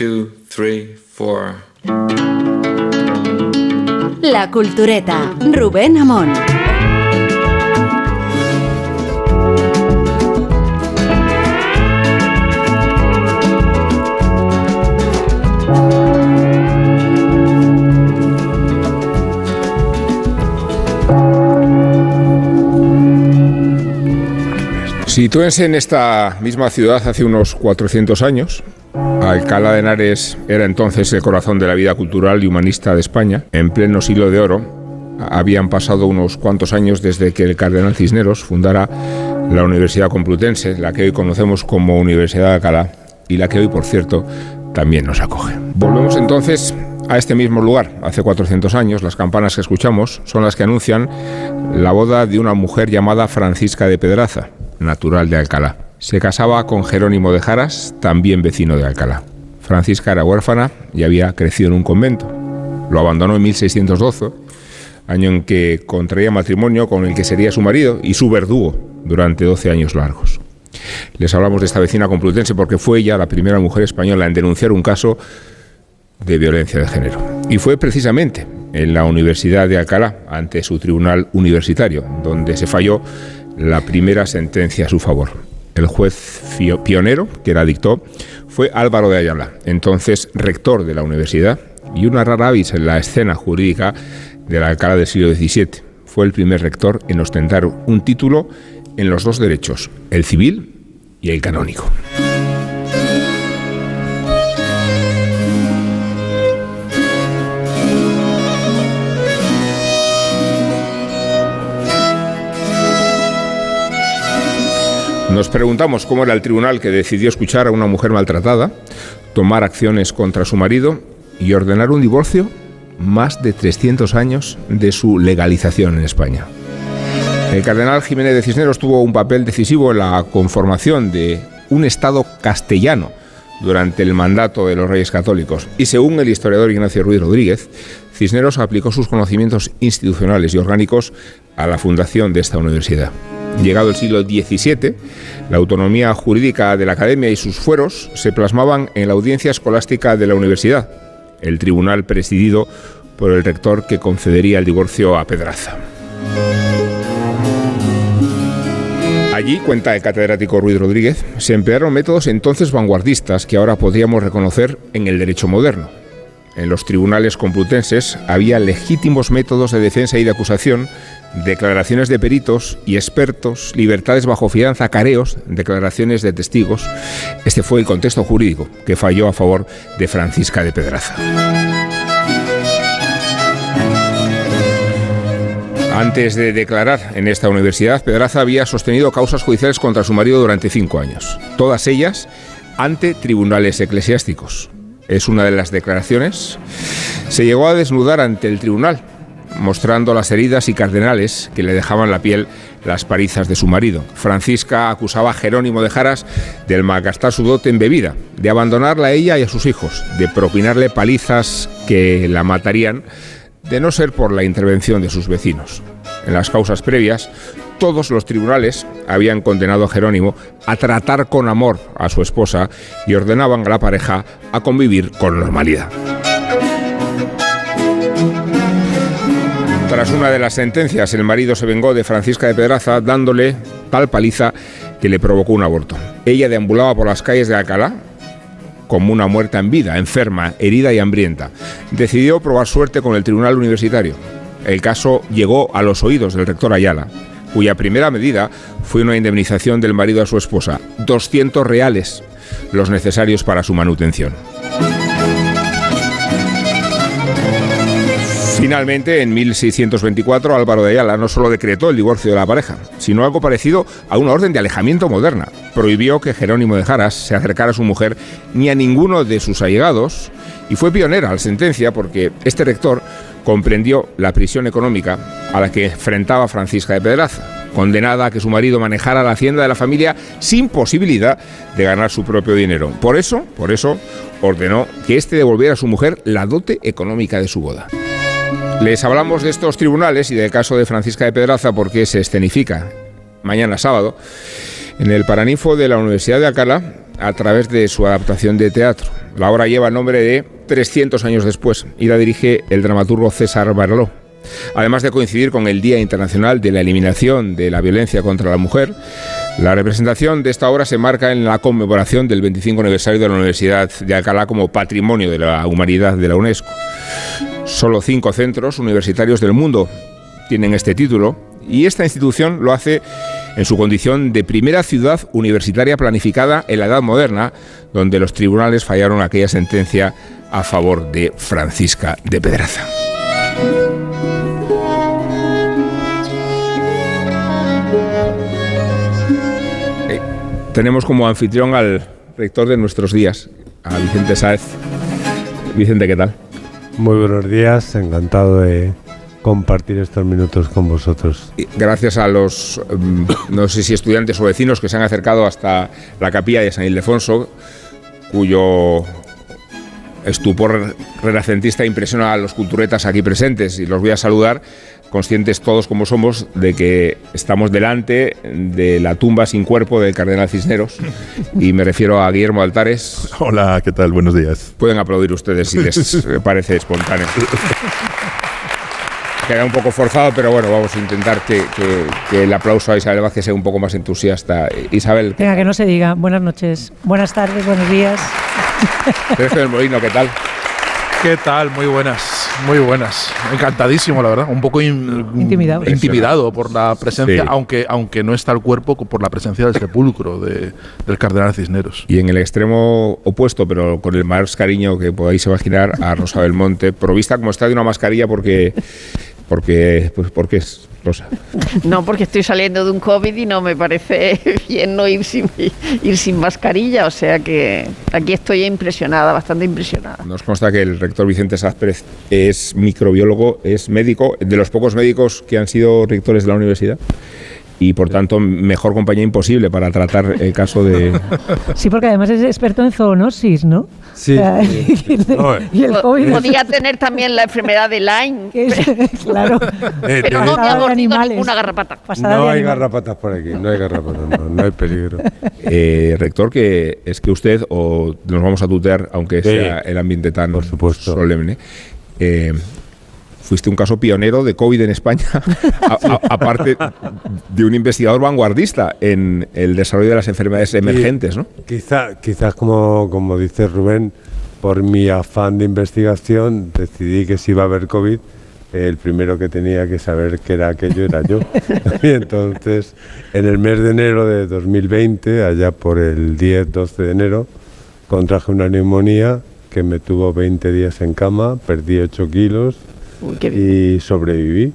two, three, four. La Cultureta, Rubén Amón. Sitúense en esta misma ciudad hace unos 400 años. Alcalá de Henares era entonces el corazón de la vida cultural y humanista de España. En pleno siglo de oro, habían pasado unos cuantos años desde que el cardenal Cisneros fundara la Universidad Complutense, la que hoy conocemos como Universidad de Alcalá y la que hoy, por cierto, también nos acoge. Volvemos entonces a este mismo lugar. Hace 400 años, las campanas que escuchamos son las que anuncian la boda de una mujer llamada Francisca de Pedraza natural de Alcalá. Se casaba con Jerónimo de Jaras, también vecino de Alcalá. Francisca era huérfana y había crecido en un convento. Lo abandonó en 1612, año en que contraía matrimonio con el que sería su marido y su verdugo durante 12 años largos. Les hablamos de esta vecina complutense porque fue ella la primera mujer española en denunciar un caso de violencia de género. Y fue precisamente en la Universidad de Alcalá, ante su tribunal universitario, donde se falló la primera sentencia a su favor. El juez pionero que la dictó fue Álvaro de Ayala, entonces rector de la universidad y una rara avis en la escena jurídica de la Alcalá del siglo XVII. Fue el primer rector en ostentar un título en los dos derechos, el civil y el canónico. Nos preguntamos cómo era el tribunal que decidió escuchar a una mujer maltratada, tomar acciones contra su marido y ordenar un divorcio más de 300 años de su legalización en España. El cardenal Jiménez de Cisneros tuvo un papel decisivo en la conformación de un Estado castellano durante el mandato de los reyes católicos y según el historiador Ignacio Ruiz Rodríguez, Cisneros aplicó sus conocimientos institucionales y orgánicos a la fundación de esta universidad. Llegado el siglo XVII, la autonomía jurídica de la academia y sus fueros se plasmaban en la audiencia escolástica de la universidad, el tribunal presidido por el rector que concedería el divorcio a Pedraza. Allí, cuenta el catedrático Ruiz Rodríguez, se emplearon métodos entonces vanguardistas que ahora podríamos reconocer en el derecho moderno. En los tribunales complutenses había legítimos métodos de defensa y de acusación declaraciones de peritos y expertos, libertades bajo fianza, careos, declaraciones de testigos. Este fue el contexto jurídico que falló a favor de Francisca de Pedraza. Antes de declarar en esta universidad, Pedraza había sostenido causas judiciales contra su marido durante cinco años, todas ellas ante tribunales eclesiásticos. Es una de las declaraciones. Se llegó a desnudar ante el tribunal mostrando las heridas y cardenales que le dejaban la piel las parizas de su marido. Francisca acusaba a Jerónimo de Jaras de malgastar su dote en bebida, de abandonarla a ella y a sus hijos, de propinarle palizas que la matarían, de no ser por la intervención de sus vecinos. En las causas previas, todos los tribunales habían condenado a Jerónimo a tratar con amor a su esposa y ordenaban a la pareja a convivir con normalidad. Tras una de las sentencias, el marido se vengó de Francisca de Pedraza dándole tal paliza que le provocó un aborto. Ella deambulaba por las calles de Alcalá como una muerta en vida, enferma, herida y hambrienta. Decidió probar suerte con el tribunal universitario. El caso llegó a los oídos del rector Ayala, cuya primera medida fue una indemnización del marido a su esposa, 200 reales, los necesarios para su manutención. Finalmente, en 1624, Álvaro de Ayala no solo decretó el divorcio de la pareja, sino algo parecido a una orden de alejamiento moderna. Prohibió que Jerónimo de Jaras se acercara a su mujer ni a ninguno de sus allegados y fue pionera la sentencia porque este rector comprendió la prisión económica a la que enfrentaba Francisca de Pedraza, condenada a que su marido manejara la hacienda de la familia sin posibilidad de ganar su propio dinero. Por eso, por eso, ordenó que éste devolviera a su mujer la dote económica de su boda. Les hablamos de estos tribunales y del caso de Francisca de Pedraza porque se escenifica mañana sábado en el Paraninfo de la Universidad de Alcalá a través de su adaptación de teatro. La obra lleva el nombre de 300 años después y la dirige el dramaturgo César Baraló. Además de coincidir con el Día Internacional de la Eliminación de la Violencia contra la Mujer, la representación de esta obra se marca en la conmemoración del 25 aniversario de la Universidad de Alcalá como Patrimonio de la Humanidad de la UNESCO. Solo cinco centros universitarios del mundo tienen este título y esta institución lo hace en su condición de primera ciudad universitaria planificada en la Edad Moderna, donde los tribunales fallaron aquella sentencia a favor de Francisca de Pedraza. Eh, tenemos como anfitrión al rector de nuestros días, a Vicente Sáez. Vicente, ¿qué tal? Muy buenos días, encantado de compartir estos minutos con vosotros. Gracias a los, mm, no sé si estudiantes o vecinos que se han acercado hasta la capilla de San Ildefonso, cuyo estupor renacentista impresiona a los culturetas aquí presentes y los voy a saludar conscientes todos como somos de que estamos delante de la tumba sin cuerpo del cardenal Cisneros y me refiero a Guillermo Altares. Hola, ¿qué tal? Buenos días. Pueden aplaudir ustedes si les parece espontáneo. Queda un poco forzado, pero bueno, vamos a intentar que, que- que el aplauso a Isabel Vázquez sea un poco más entusiasta. Isabel, Venga, que no se diga. Buenas noches, buenas tardes, buenos días. Del Molino, ¿qué tal? ¿Qué tal? Muy buenas, muy buenas. Encantadísimo, la verdad. Un poco in- Intimidado. intimidado por la presencia, Sí. aunque, aunque no está el cuerpo, por la presencia del sepulcro de- del cardenal Cisneros. Y en el extremo opuesto, pero con el más cariño que podáis imaginar, a Rosa Belmonte, provista como está de una mascarilla porque, porque, pues porque es Rosa. No, porque estoy saliendo de un COVID y no me parece bien no ir sin, ir sin mascarilla. O sea que aquí estoy impresionada, bastante impresionada. Nos consta que el rector Vicente Sáz Pérez es microbiólogo, es médico, de los pocos médicos que han sido rectores de la universidad. Y por tanto, mejor compañía imposible para tratar el caso de. Sí, porque además es experto en zoonosis, ¿no? Sí. Y, y el COVID. Podía tener también la enfermedad de Lyme, que es- claro. Eh, pero no me ha mordido animales. ninguna garrapata. Pasada no hay garrapatas por aquí, no hay garrapatas, no, no hay peligro. Eh, rector, que es que usted, o nos vamos a tutear, aunque Sí. sea el ambiente tan Por supuesto. solemne, eh, fuiste un caso pionero de COVID en España, aparte de un investigador vanguardista en el desarrollo de las enfermedades emergentes, ¿no? Quizá, quizás como, como dice Rubén, por mi afán de investigación decidí que si iba a haber COVID, el primero que tenía que saber qué era aquello era yo. y entonces, en el mes de enero de 2020, allá por el 10-12 de enero, contraje una neumonía que me tuvo 20 días en cama, perdí 8 kilos Uy, qué bien. y sobreviví.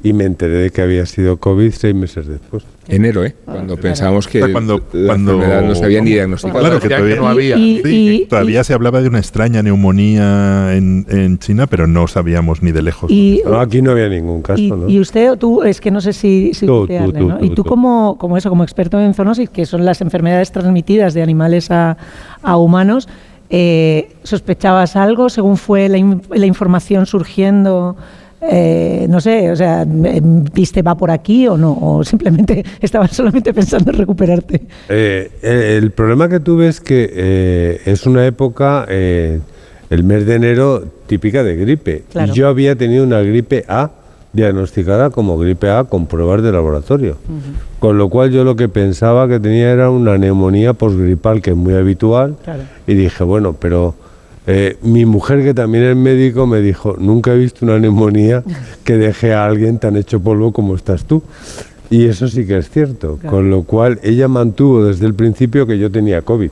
Y me enteré de que había sido COVID seis meses después. Enero, ¿eh? Cuando pensábamos que O sea, cuando- la cuando- enfermedad no se había ni diagnosticado. Claro, que todavía- no había. Y- Sí, y- todavía y- se hablaba de una extraña neumonía en, en China, pero no sabíamos ni de lejos. Y, No, aquí no había ningún caso, y, ¿no? y usted o tú, es que no sé si, si Tú, tutearle, tú, tú, ¿no? y tú tú. como, como eso, como experto en zoonosis, que son las enfermedades transmitidas de animales a, a humanos, eh, ¿sospechabas algo según fue la, in- la información surgiendo? Eh, no sé, o sea, ¿viste va por aquí o no? ¿O simplemente estabas solamente pensando en recuperarte? Eh, eh, el problema que tuve es que es una época, el mes de enero, típica de gripe. Claro. Yo había tenido una gripe A diagnosticada como gripe A con pruebas de laboratorio. Con lo cual yo lo que pensaba que tenía era una neumonía posgripal, que es muy habitual. Claro. Y dije, bueno, pero eh, mi mujer, que también es médico, me dijo, nunca he visto una neumonía que deje a alguien tan hecho polvo como estás tú. Y eso sí que es cierto. Claro. Con lo cual ella mantuvo desde el principio que yo tenía COVID.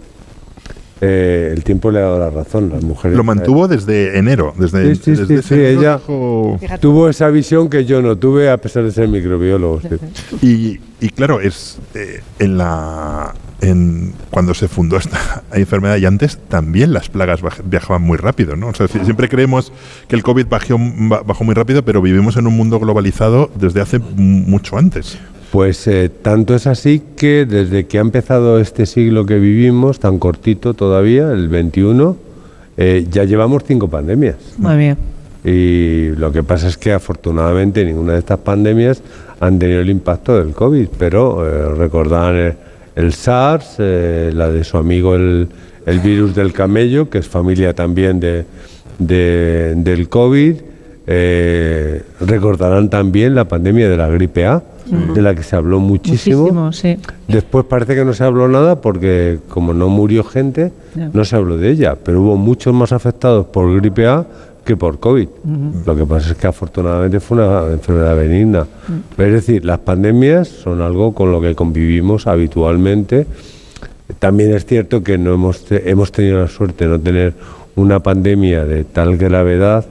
Eh, el tiempo le ha dado la razón. Las mujeres Lo mantuvo desde enero. Desde, Sí, sí, desde sí, ese sí, enero ella- dijo- Tuvo esa visión que yo no tuve a pesar de ser microbiólogo. sí. Y, y claro, es eh, en la en cuando se fundó esta enfermedad y antes también las plagas viajaban muy rápido, ¿no? O sea, si- siempre creemos que el COVID bajó, ba- bajó muy rápido, pero vivimos en un mundo globalizado desde hace mucho antes. Pues eh, tanto es así que desde que ha empezado este siglo que vivimos, tan cortito todavía, el 21, eh, ya llevamos cinco pandemias. Madre mía. Y lo que pasa es que afortunadamente ninguna de estas pandemias han tenido el impacto del COVID, pero eh, recordaban el, el SARS, eh, la de su amigo el, el virus del camello, que es familia también de, de- del COVID. Eh, recordarán también la pandemia de la gripe A, de la que se habló muchísimo. Muchísimo, sí. Después parece que no se habló nada porque como no murió gente, no se habló de ella, pero hubo muchos más afectados por gripe A que por COVID. Lo que pasa es que afortunadamente fue una enfermedad benigna. Es decir, las pandemias son algo con lo que convivimos habitualmente. También es cierto que no hemos, hemos tenido la suerte de no tener una pandemia de tal gravedad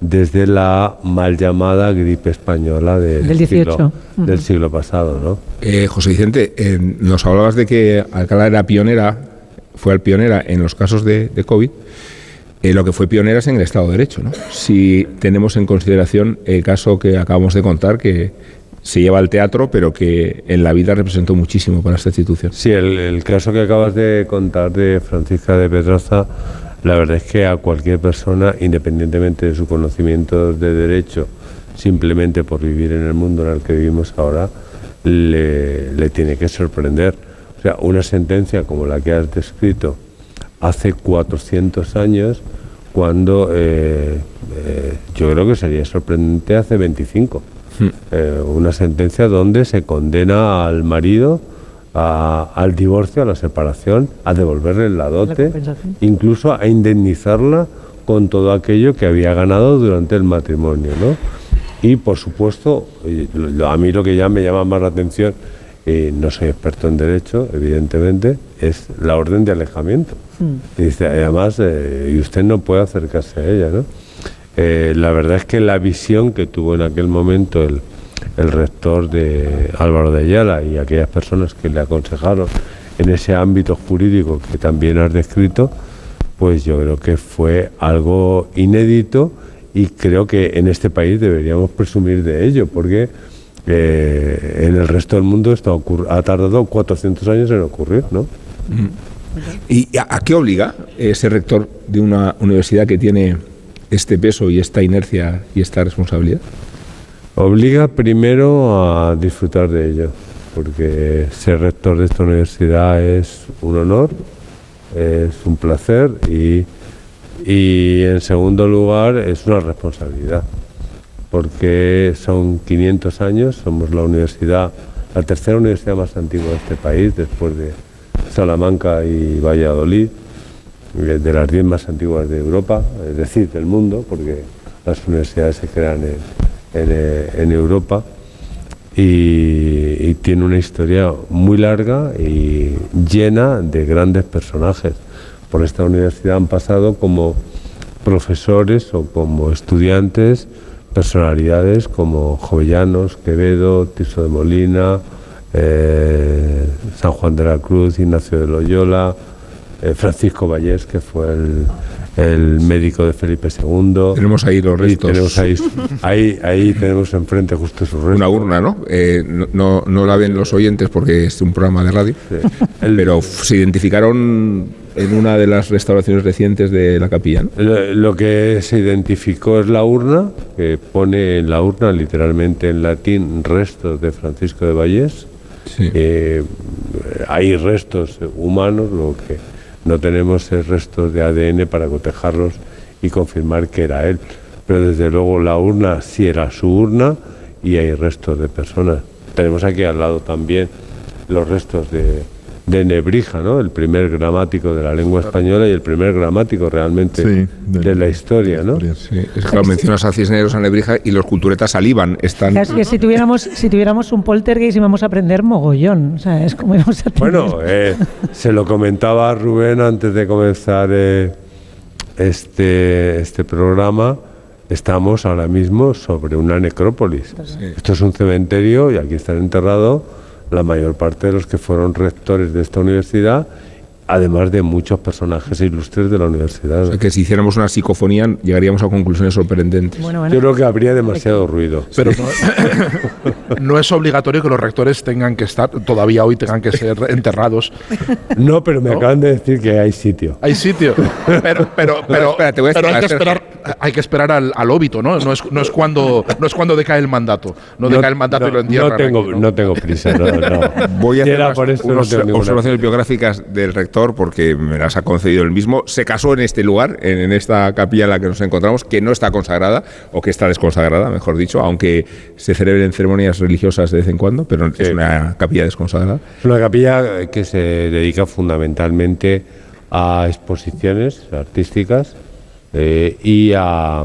desde la mal llamada gripe española del, Del 18. siglo, Ujú. del siglo pasado, ¿no? Eh, José Vicente, eh, nos hablabas de que Alcalá era pionera, fue al pionera en los casos de, de COVID. Eh, lo que fue pionera es en el Estado de Derecho, ¿no? Si tenemos en consideración el caso que acabamos de contar, que se lleva al teatro, pero que en la vida representó muchísimo para esta institución. Sí, el, el caso que acabas de contar de Francisca de Pedraza, la verdad es que a cualquier persona, independientemente de su conocimiento de derecho, simplemente por vivir en el mundo en el que vivimos ahora, le, le tiene que sorprender. O sea, una sentencia como la que has descrito hace 400 años, cuando eh, eh, yo creo que sería sorprendente hace 25. Eh, una sentencia donde se condena al marido a- al divorcio, a la separación, a devolverle la dote, incluso a indemnizarla con todo aquello que había ganado durante el matrimonio, ¿no? Y por supuesto, a mí lo que ya me llama más la atención, y no soy experto en derecho, evidentemente, es la orden de alejamiento. Y dice, además, eh, y usted no puede acercarse a ella, ¿no? Eh, la verdad es que la visión que tuvo en aquel momento el, el rector de Álvaro de Ayala y aquellas personas que le aconsejaron en ese ámbito jurídico que también has descrito, pues yo creo que fue algo inédito y creo que en este país deberíamos presumir de ello, porque eh, en el resto del mundo esto ha tardado 400 años en ocurrir, ¿no? ¿Y a, a qué obliga ser rector de una universidad que tiene este peso y esta inercia y esta responsabilidad? Obliga primero a disfrutar de ello, porque ser rector de esta universidad es un honor, es un placer y, y en segundo lugar es una responsabilidad, porque son 500 años, somos la universidad, la tercera universidad más antigua de este país, después de Salamanca y Valladolid, eh, de las 10 más antiguas de Europa, es decir, del mundo, porque las universidades se crean en, en, eh, en Europa y, tiene una historia muy larga y llena de grandes personajes. Por esta universidad han pasado como profesores o como estudiantes personalidades como Jovellanos, Quevedo, Tirso de Molina, eh, San Juan de la Cruz, Ignacio de Loyola, eh, Francisco Vallés, que fue el, el médico de Felipe II. Tenemos ahí los restos. tenemos ahí, ahí, ahí tenemos enfrente justo sus restos. Una urna, ¿no? Eh, no, no, no la ven los oyentes porque es un programa de radio, Sí. El- pero se identificaron en una de las restauraciones recientes de la capilla, ¿no? Lo, lo que se identificó es la urna, que pone en la urna literalmente en latín restos de Francisco de Vallés. Sí. Eh, hay restos humanos, lo que no tenemos es restos de ADN para cotejarlos y confirmar que era él. Pero desde luego la urna sí era su urna y hay restos de personas. Tenemos aquí al lado también los restos de, de Nebrija, ¿no? el primer gramático de la lengua española y el primer gramático realmente Sí, de, la historia. ¿no? Sí, es que mencionas a Cisneros, a Nebrija y los culturetas salivan. Están, Es que si tuviéramos, si tuviéramos un poltergeist íbamos a aprender mogollón. O sea, es como íbamos a tener- Bueno, eh, se lo comentaba a Rubén antes de comenzar eh, este, este programa. Estamos ahora mismo sobre una necrópolis. Esto es un cementerio y aquí están enterrados la mayor parte de los que fueron rectores de esta universidad, además de muchos personajes ilustres de la universidad. O sea, que si hiciéramos una psicofonía llegaríamos a conclusiones sorprendentes. Bueno, bueno. Yo creo que habría demasiado ruido. Pero no, no es obligatorio que los rectores tengan que estar, todavía hoy tengan que ser enterrados. No, pero me ¿No? acaban de decir que hay sitio. Hay sitio, pero, pero, pero, espera, te voy a pero hay, que esperar, hay que esperar al, al óbito, ¿no? No es, no, es cuando, no es cuando decae el mandato. No, decae el mandato y lo entierran. no tengo, aquí, no tengo prisa, no, no. Voy a hacer unas, no observaciones biográficas del rector porque me las ha concedido él mismo. Se casó en este lugar, en, en esta capilla en la que nos encontramos, que no está consagrada o que está desconsagrada, mejor dicho, aunque se celebren ceremonias religiosas de vez en cuando, pero es una capilla desconsagrada. Es una capilla que se dedica fundamentalmente a exposiciones artísticas eh, y, a,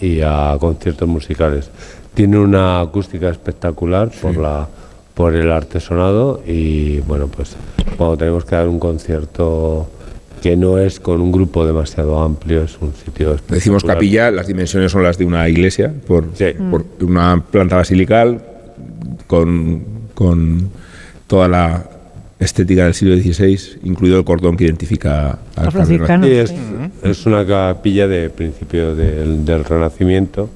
y a conciertos musicales. Tiene una acústica espectacular por la por el artesonado y bueno pues cuando tenemos que dar un concierto que no es con un grupo demasiado amplio es un sitio. Decimos capilla, las dimensiones son las de una iglesia, por, Sí. por una planta basilical con, con toda la estética del siglo XVI, incluido el cordón que identifica al Los franciscanos. Sí, es, sí. es una capilla de principio del, del Renacimiento,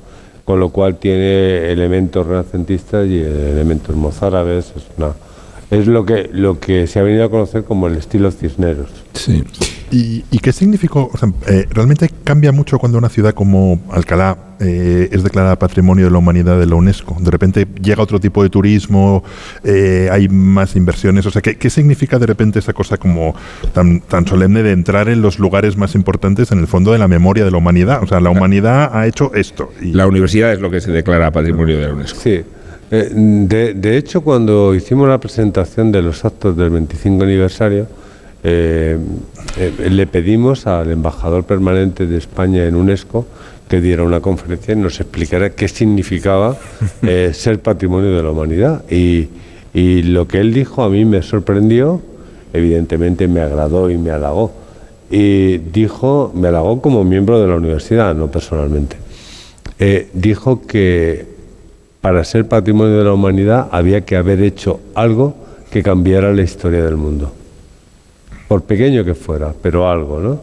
con lo cual tiene elementos renacentistas y elementos mozárabes. Es, una, es lo, que, lo que se ha venido a conocer como el estilo Cisneros. Sí. ¿Y, y qué significó? O sea, eh, ¿Realmente cambia mucho cuando una ciudad como Alcalá eh, es declarada Patrimonio de la Humanidad de la UNESCO? De repente llega otro tipo de turismo, eh, hay más inversiones. O sea, ¿qué, qué significa de repente esa cosa como tan, tan solemne de entrar en los lugares más importantes en el fondo de la memoria de la humanidad? O sea, la humanidad ha hecho esto. Y, La universidad es lo que se declara patrimonio de la UNESCO. Sí. De, de hecho, cuando hicimos la presentación de los actos del 25 aniversario, eh, eh, le pedimos al embajador permanente de España en UNESCO que diera una conferencia y nos explicara qué significaba eh, ser patrimonio de la humanidad. Y, y lo que él dijo a mí me sorprendió, evidentemente me agradó y me halagó. Y dijo, me halagó como miembro de la universidad, no personalmente. Dijo que para ser patrimonio de la humanidad había que haber hecho algo que cambiara la historia del mundo. Por pequeño que fuera, pero algo, ¿no?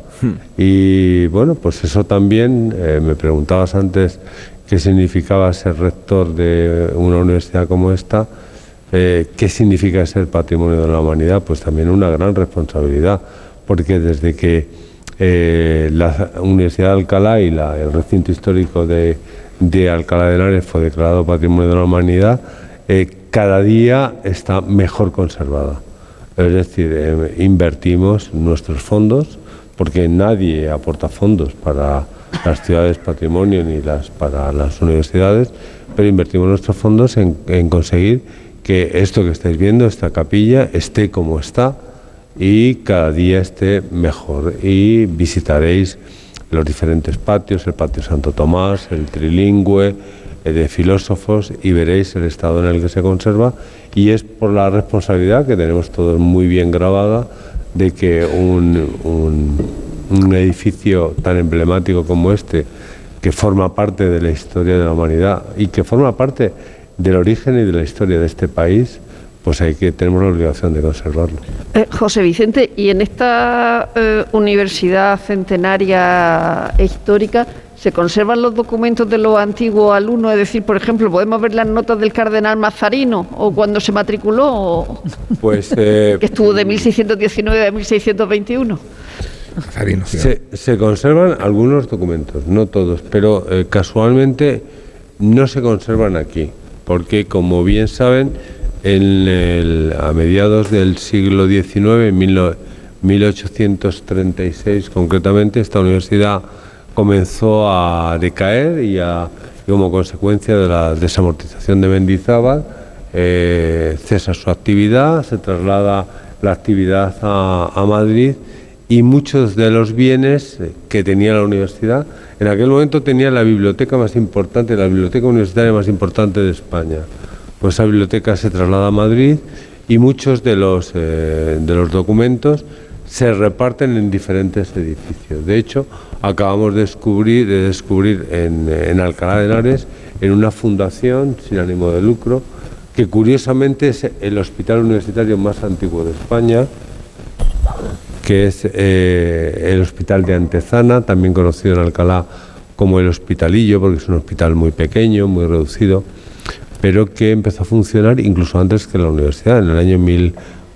Y bueno, pues eso también, eh, me preguntabas antes qué significaba ser rector de una universidad como esta, eh, qué significa ser patrimonio de la humanidad, pues también una gran responsabilidad, porque desde que eh, la Universidad de Alcalá y la- el recinto histórico de, de Alcalá de Henares fue declarado Patrimonio de la Humanidad, cada día está mejor conservada. Es decir, eh, invertimos nuestros fondos, porque nadie aporta fondos para las ciudades patrimonio ni las para las universidades, pero invertimos nuestros fondos en, en conseguir que esto que estáis viendo, esta capilla, esté como está y cada día esté mejor. Y visitaréis los diferentes patios, el patio Santo Tomás, el trilingüe, de filósofos y veréis el estado en el que se conserva y es por la responsabilidad que tenemos todos muy bien grabada de que un, un- un edificio tan emblemático como este, que forma parte de la historia de la humanidad y que forma parte del origen y de la historia de este país, pues hay que tenemos la obligación de conservarlo. Eh, José Vicente, y en esta eh, universidad centenaria e histórica, ¿se conservan los documentos de los antiguos alumnos? Es decir, por ejemplo, ¿podemos ver las notas del cardenal Mazarino o cuando se matriculó, o- Pues eh, que estuvo de 1619 a 1621? Nazarino, sí. Se, se conservan algunos documentos, no todos, pero eh, casualmente no se conservan aquí, porque como bien saben, en el- a mediados del siglo XIX, en mil no- 1836 concretamente, esta universidad comenzó a decaer y, a- como consecuencia de la desamortización de Mendizábal, eh, cesa su actividad, se traslada la actividad a, a Madrid y muchos de los bienes eh, que tenía la universidad, en aquel momento tenía la biblioteca más importante, la biblioteca universitaria más importante de España. Pues esa biblioteca se traslada a Madrid y muchos de los, eh, de los documentos se reparten en diferentes edificios. De hecho, acabamos de descubrir, de descubrir en, en Alcalá de Henares, en una fundación sin ánimo de lucro, que curiosamente es el hospital universitario más antiguo de España, que es eh, el Hospital de Antezana, también conocido en Alcalá como el Hospitalillo, porque es un hospital muy pequeño, muy reducido, pero que empezó a funcionar incluso antes que la universidad, en el año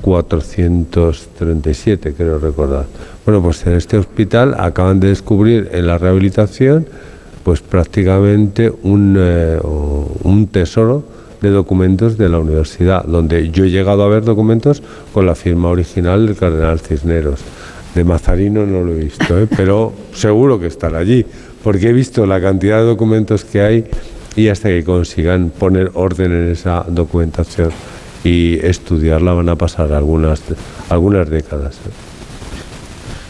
1437, creo recordar. Bueno, pues en este hospital acaban de descubrir en la rehabilitación pues prácticamente un, eh, un tesoro de documentos de la universidad, donde yo he llegado a ver documentos con la firma original del cardenal Cisneros. De Mazarino no lo he visto, ¿eh? pero seguro que estará allí, porque he visto la cantidad de documentos que hay y hasta que consigan poner orden en esa documentación y estudiarla van a pasar algunas, algunas décadas.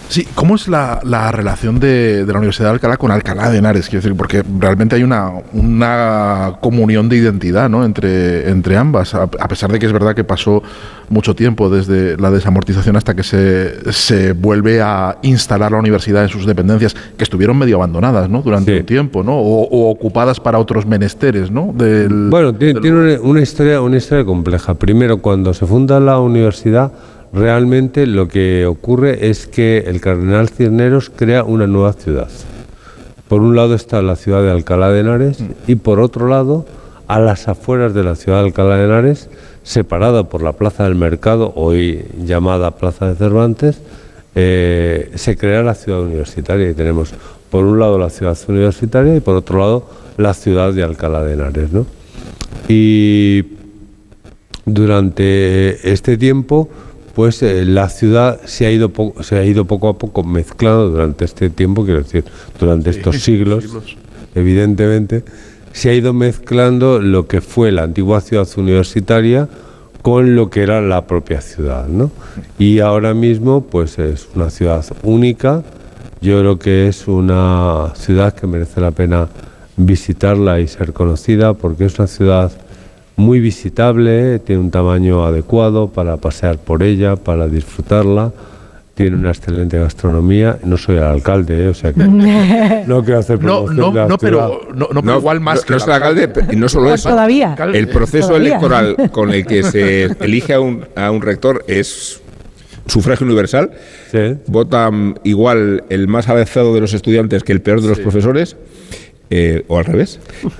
Sí, ¿cómo es la, la relación de, de, la Universidad de Alcalá con Alcalá de Henares? Quiero decir, porque realmente hay una, una comunión de identidad ¿no? entre, entre ambas, a, a, pesar de que es verdad que pasó mucho tiempo desde la desamortización hasta que se, se vuelve a instalar la universidad en sus dependencias, que estuvieron medio abandonadas ¿no? durante sí. un tiempo, ¿no? O, o, ocupadas para otros menesteres. ¿no? Del, bueno, tiene, del... tiene una, una, historia, una historia compleja. Primero, cuando se funda la universidad, realmente lo que ocurre es que el cardenal Cisneros crea una nueva ciudad. Por un lado está la ciudad de Alcalá de Henares mm. y por otro lado, a las afueras de la ciudad de Alcalá de Henares, separada por la Plaza del Mercado, hoy llamada Plaza de Cervantes, eh, se crea la ciudad universitaria y tenemos por un lado la ciudad universitaria y por otro lado la ciudad de Alcalá de Henares. ¿no? Y durante este tiempo pues eh, la ciudad se ha, ido se ha ido poco a poco mezclando durante este tiempo, quiero decir, durante estos siglos, siglos, evidentemente, se ha ido mezclando lo que fue la antigua ciudad universitaria con lo que era la propia ciudad, ¿no? Y ahora mismo, pues es una ciudad única, yo creo que es una ciudad que merece la pena visitarla y ser conocida porque es una ciudad muy visitable, tiene un tamaño adecuado para pasear por ella, para disfrutarla, tiene una excelente gastronomía. No soy el alcalde, ¿eh? o sea que no quiero hacer promoción no, no, de la no, pero, no, no, pero igual más no, que no es el alcalde y no solo eso. Todavía. El proceso Todavía. electoral con el que se elige a un, a un rector es sufragio universal. Sí. Votan igual el más avanzado de los estudiantes que el peor de los Sí. profesores. Eh, o al revés.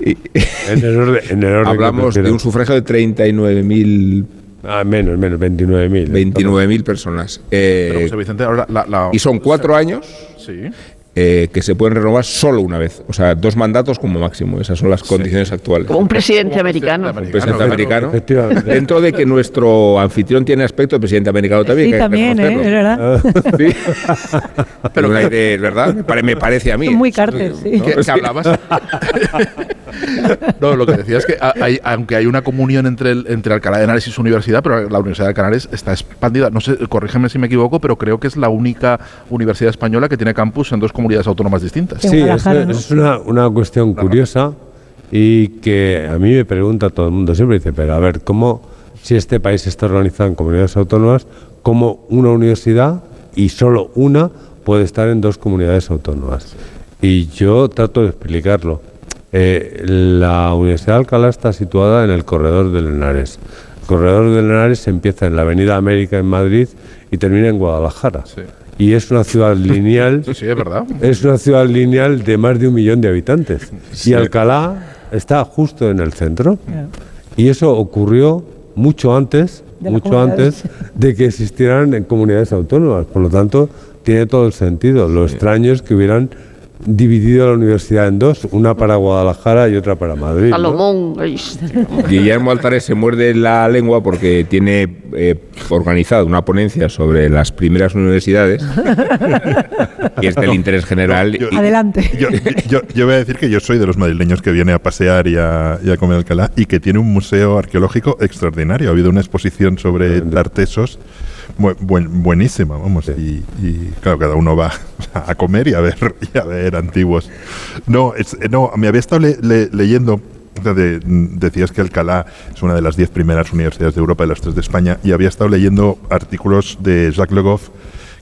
En el orden, en el orden hablamos de un sufragio de 39.000, Ah, menos, menos, 29.000. 29.000 personas. Eh, Pero, José Vicente, ahora la, la- y son cuatro años Sí. Eh, que se pueden renovar solo una vez. O sea, dos mandatos como máximo. Esas son las condiciones actuales. Como un presidente americano. Un presidente claro. americano. Dentro de que nuestro anfitrión tiene aspecto de presidente americano también. Sí, que hay que también, ¿eh? verdad. Sí. Pero un aire, ¿verdad? Me, pare- me parece a mí. Muy Carter, sí. ¿no? ¿Qué, qué hablabas? no, lo que decía es que hay- aunque hay una comunión entre, el- entre Alcalá de Henares y su universidad, pero la Universidad de Henares está expandida. No sé, corrígeme si me equivoco, pero creo que es la única universidad española que tiene campus en dos comunidades autónomas distintas. Sí, es una, una cuestión curiosa y que a mí me pregunta todo el mundo siempre, dice, pero a ver, ¿cómo, si este país está organizado en comunidades autónomas, cómo una universidad y solo una puede estar en dos comunidades autónomas? Y yo trato de explicarlo. Eh, la Universidad de Alcalá está situada en el corredor del Henares. El corredor del Henares empieza en la Avenida América en Madrid y termina en Guadalajara. Sí. Y es una ciudad lineal Sí, sí, es verdad. es una ciudad lineal de más de un millón de habitantes. Y Alcalá está justo en el centro. Y eso ocurrió mucho antes, mucho antes de que existieran en comunidades autónomas. Por lo tanto, tiene todo el sentido. Lo extraño es que hubieran dividido la universidad en dos, una para Guadalajara y otra para Madrid. ¿no? Salomón. ay, Guillermo Altares se muerde la lengua porque tiene eh, organizado una ponencia sobre las primeras universidades y es del interés general. yo- y- Adelante. Yo, yo- yo voy a decir que yo soy de los madrileños que viene a pasear y a, y a comer Alcalá y que tiene un museo arqueológico extraordinario. Ha habido una exposición sobre tartesos buen- buenísima, vamos. Y, y, claro, cada uno va a comer y a ver, y a ver antiguos. No, es- eh, no me había estado le- le- leyendo. de- decías que Alcalá es una de las diez primeras universidades de Europa, de las tres de España, y había estado leyendo artículos de Jacques Le Goff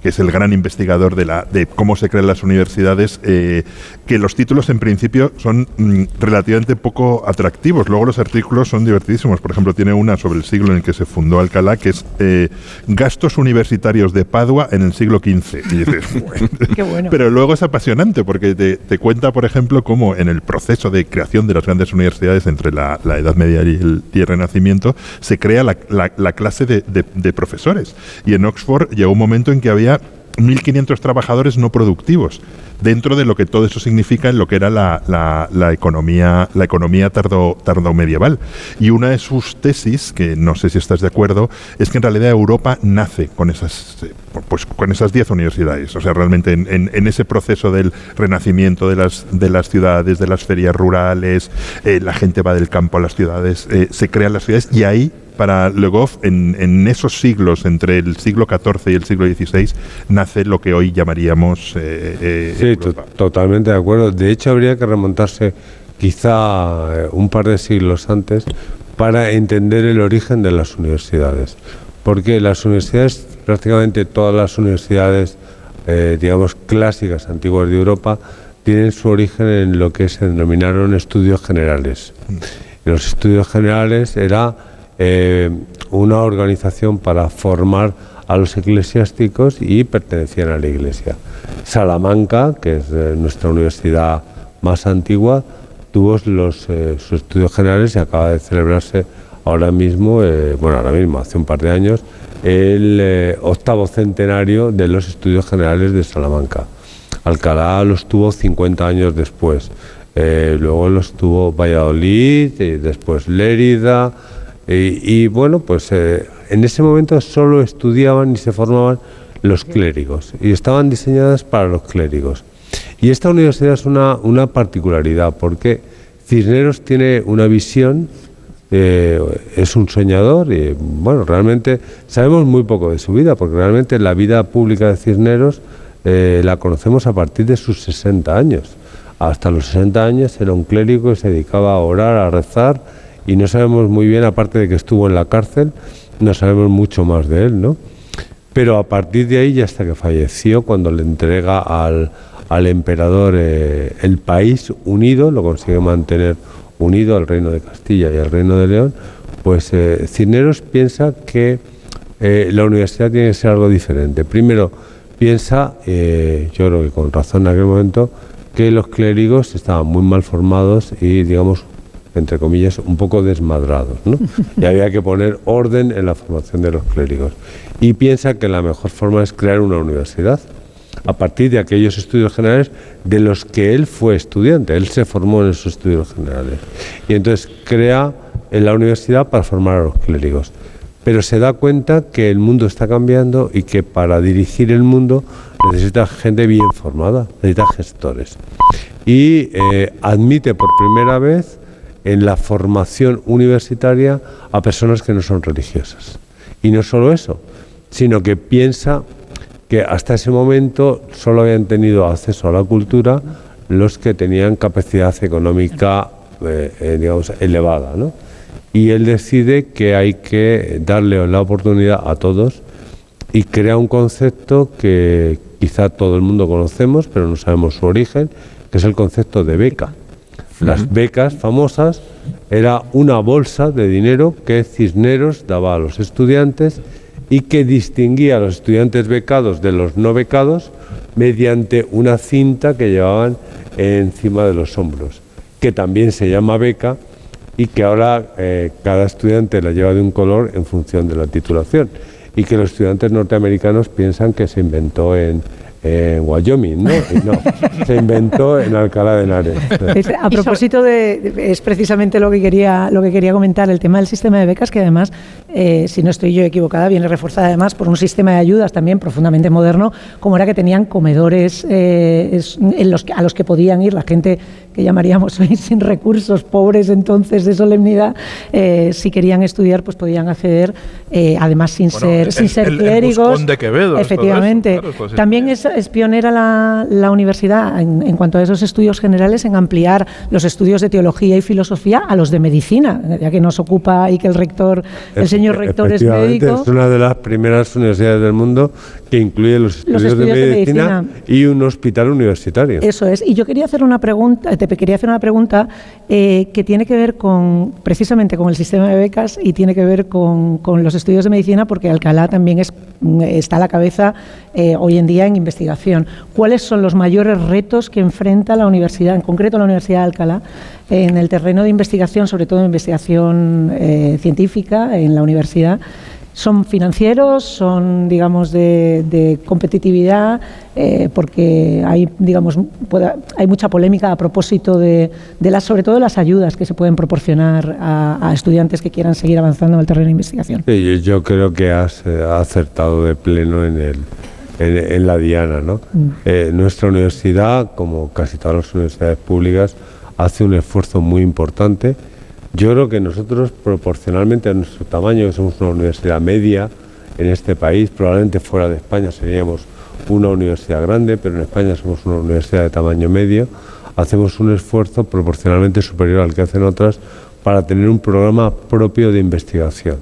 que es el gran investigador de, la, de cómo se crean las universidades, eh, que los títulos en principio son mm, relativamente poco atractivos. Luego los artículos son divertidísimos. Por ejemplo, tiene una sobre el siglo en el que se fundó Alcalá, que es eh, Gastos universitarios de Padua en el siglo XV. Y dices, Qué bueno. Pero luego es apasionante porque te, te cuenta, por ejemplo, cómo en el proceso de creación de las grandes universidades entre la, la Edad Media y el, y el Renacimiento se crea la, la- la clase de, de- de profesores. Y en Oxford llegó un momento en que había 1.500 trabajadores no productivos dentro de lo que todo eso significa en lo que era la, la- economía la economía tardo, tardo medieval y una de sus tesis que no sé si estás de acuerdo es que en realidad Europa nace con esas eh, pues con esas 10 universidades. O sea realmente en, en- en ese proceso del renacimiento de las de las ciudades de las ferias rurales eh, la gente va del campo a las ciudades eh, se crean las ciudades y ahí para Le Goff, en, en esos siglos, entre el siglo XIV y el siglo XVI, nace lo que hoy llamaríamos eh, eh, Sí, Europa. totalmente de acuerdo. De hecho, habría que remontarse quizá eh, un par de siglos antes para entender el origen de las universidades. Porque las universidades, prácticamente todas las universidades, eh, digamos, clásicas, antiguas de Europa, tienen su origen en lo que se denominaron estudios generales. Y los estudios generales era eh, una organización para formar a los eclesiásticos y pertenecían a la iglesia. Salamanca, que es eh, nuestra universidad más antigua, tuvo los, eh, sus estudios generales y acaba de celebrarse ahora mismo, bueno, ahora mismo, hace un par de años, el octavo centenario de los estudios generales de Salamanca. Alcalá los tuvo 50 años después. Luego los tuvo Valladolid, y después Lérida. Y, y bueno, pues eh, en ese momento solo estudiaban y se formaban los clérigos. Y estaban diseñadas para los clérigos. Y esta universidad es una, una particularidad porque Cisneros tiene una visión eh, es un soñador y bueno, realmente sabemos muy poco de su vida, porque realmente la vida pública de Cisneros eh, la conocemos a partir de sus 60 años. Hasta los 60 años era un clérigo que se dedicaba a orar, a rezar y no sabemos muy bien, aparte de que estuvo en la cárcel, no sabemos mucho más de él, ¿no? Pero a partir de ahí, ya hasta que falleció, cuando le entrega al, al emperador eh, el país unido, lo consigue mantener unido al reino de Castilla y al reino de León, pues eh, Cisneros piensa que eh, la universidad tiene que ser algo diferente. Primero, piensa, eh, yo creo que con razón en aquel momento, que los clérigos estaban muy mal formados y, digamos, entre comillas, un poco desmadrados, ¿no? Y había que poner orden en la formación de los clérigos. Y piensa que la mejor forma es crear una universidad a partir de aquellos estudios generales de los que él fue estudiante. Él se formó en esos estudios generales. Y entonces crea en la universidad para formar a los clérigos. Pero se da cuenta que el mundo está cambiando y que para dirigir el mundo necesita gente bien formada, necesita gestores. Y eh, admite por primera vez en la formación universitaria a personas que no son religiosas. Y no solo eso, sino que piensa que hasta ese momento solo habían tenido acceso a la cultura los que tenían capacidad económica eh, eh, digamos, elevada. ¿no? Y él decide que hay que darle la oportunidad a todos y crea un concepto que quizá todo el mundo conocemos, pero no sabemos su origen, que es el concepto de beca. Las becas famosas era una bolsa de dinero que Cisneros daba a los estudiantes y que distinguía a los estudiantes becados de los no becados mediante una cinta que llevaban encima de los hombros, que también se llama beca y que ahora eh, cada estudiante la lleva de un color en función de la titulación y que los estudiantes norteamericanos piensan que se inventó en, en Wyoming, ¿no? Se inventó en Alcalá de Henares. Es- a propósito de, es precisamente lo que quería lo que quería comentar el tema del sistema de becas que además eh, si no estoy yo equivocada viene reforzada además por un sistema de ayudas también profundamente moderno como era que tenían comedores eh, es- en los que- a los que podían ir la gente que llamaríamos hoy sin recursos pobres entonces de solemnidad eh, si querían estudiar pues podían acceder eh, además sin Bueno, ser el- sin ser el- clérigos Buscón de Quevedo, todo eso, efectivamente claro, también es es pionera la, la universidad en, en, cuanto a esos estudios generales en ampliar los estudios de teología y filosofía a los de medicina, ya que nos ocupa y que el rector, el señor rector es médico. Es una de las primeras universidades del mundo que incluye los estudios, los estudios de, de, medicina medicina y un hospital universitario. Eso es. Y yo quería hacer una pregunta, te quería hacer una pregunta eh, que tiene que ver con precisamente con el sistema de becas y tiene que ver con, con los estudios de medicina, porque Alcalá también es, está a la cabeza eh, hoy en día en investigación. ¿Cuáles son los mayores retos que enfrenta la universidad, en concreto la Universidad de Alcalá, en el terreno de investigación, sobre todo investigación eh, científica en la universidad? son financieros, son, digamos, de, de competitividad, eh, porque hay, digamos, hay mucha polémica a propósito de, las, sobre todo las ayudas que se pueden proporcionar a, estudiantes que quieran seguir avanzando en el terreno de investigación. Yo creo que has acertado de pleno en el en, en la diana, ¿no? Mm. Eh, nuestra universidad, como casi todas las universidades públicas, hace un esfuerzo muy importante yo creo que nosotros, proporcionalmente a nuestro tamaño, que somos una universidad media en este país, probablemente fuera de España seríamos una universidad grande, pero en España somos una universidad de tamaño medio, hacemos un esfuerzo proporcionalmente superior al que hacen otras para tener un programa propio de investigación.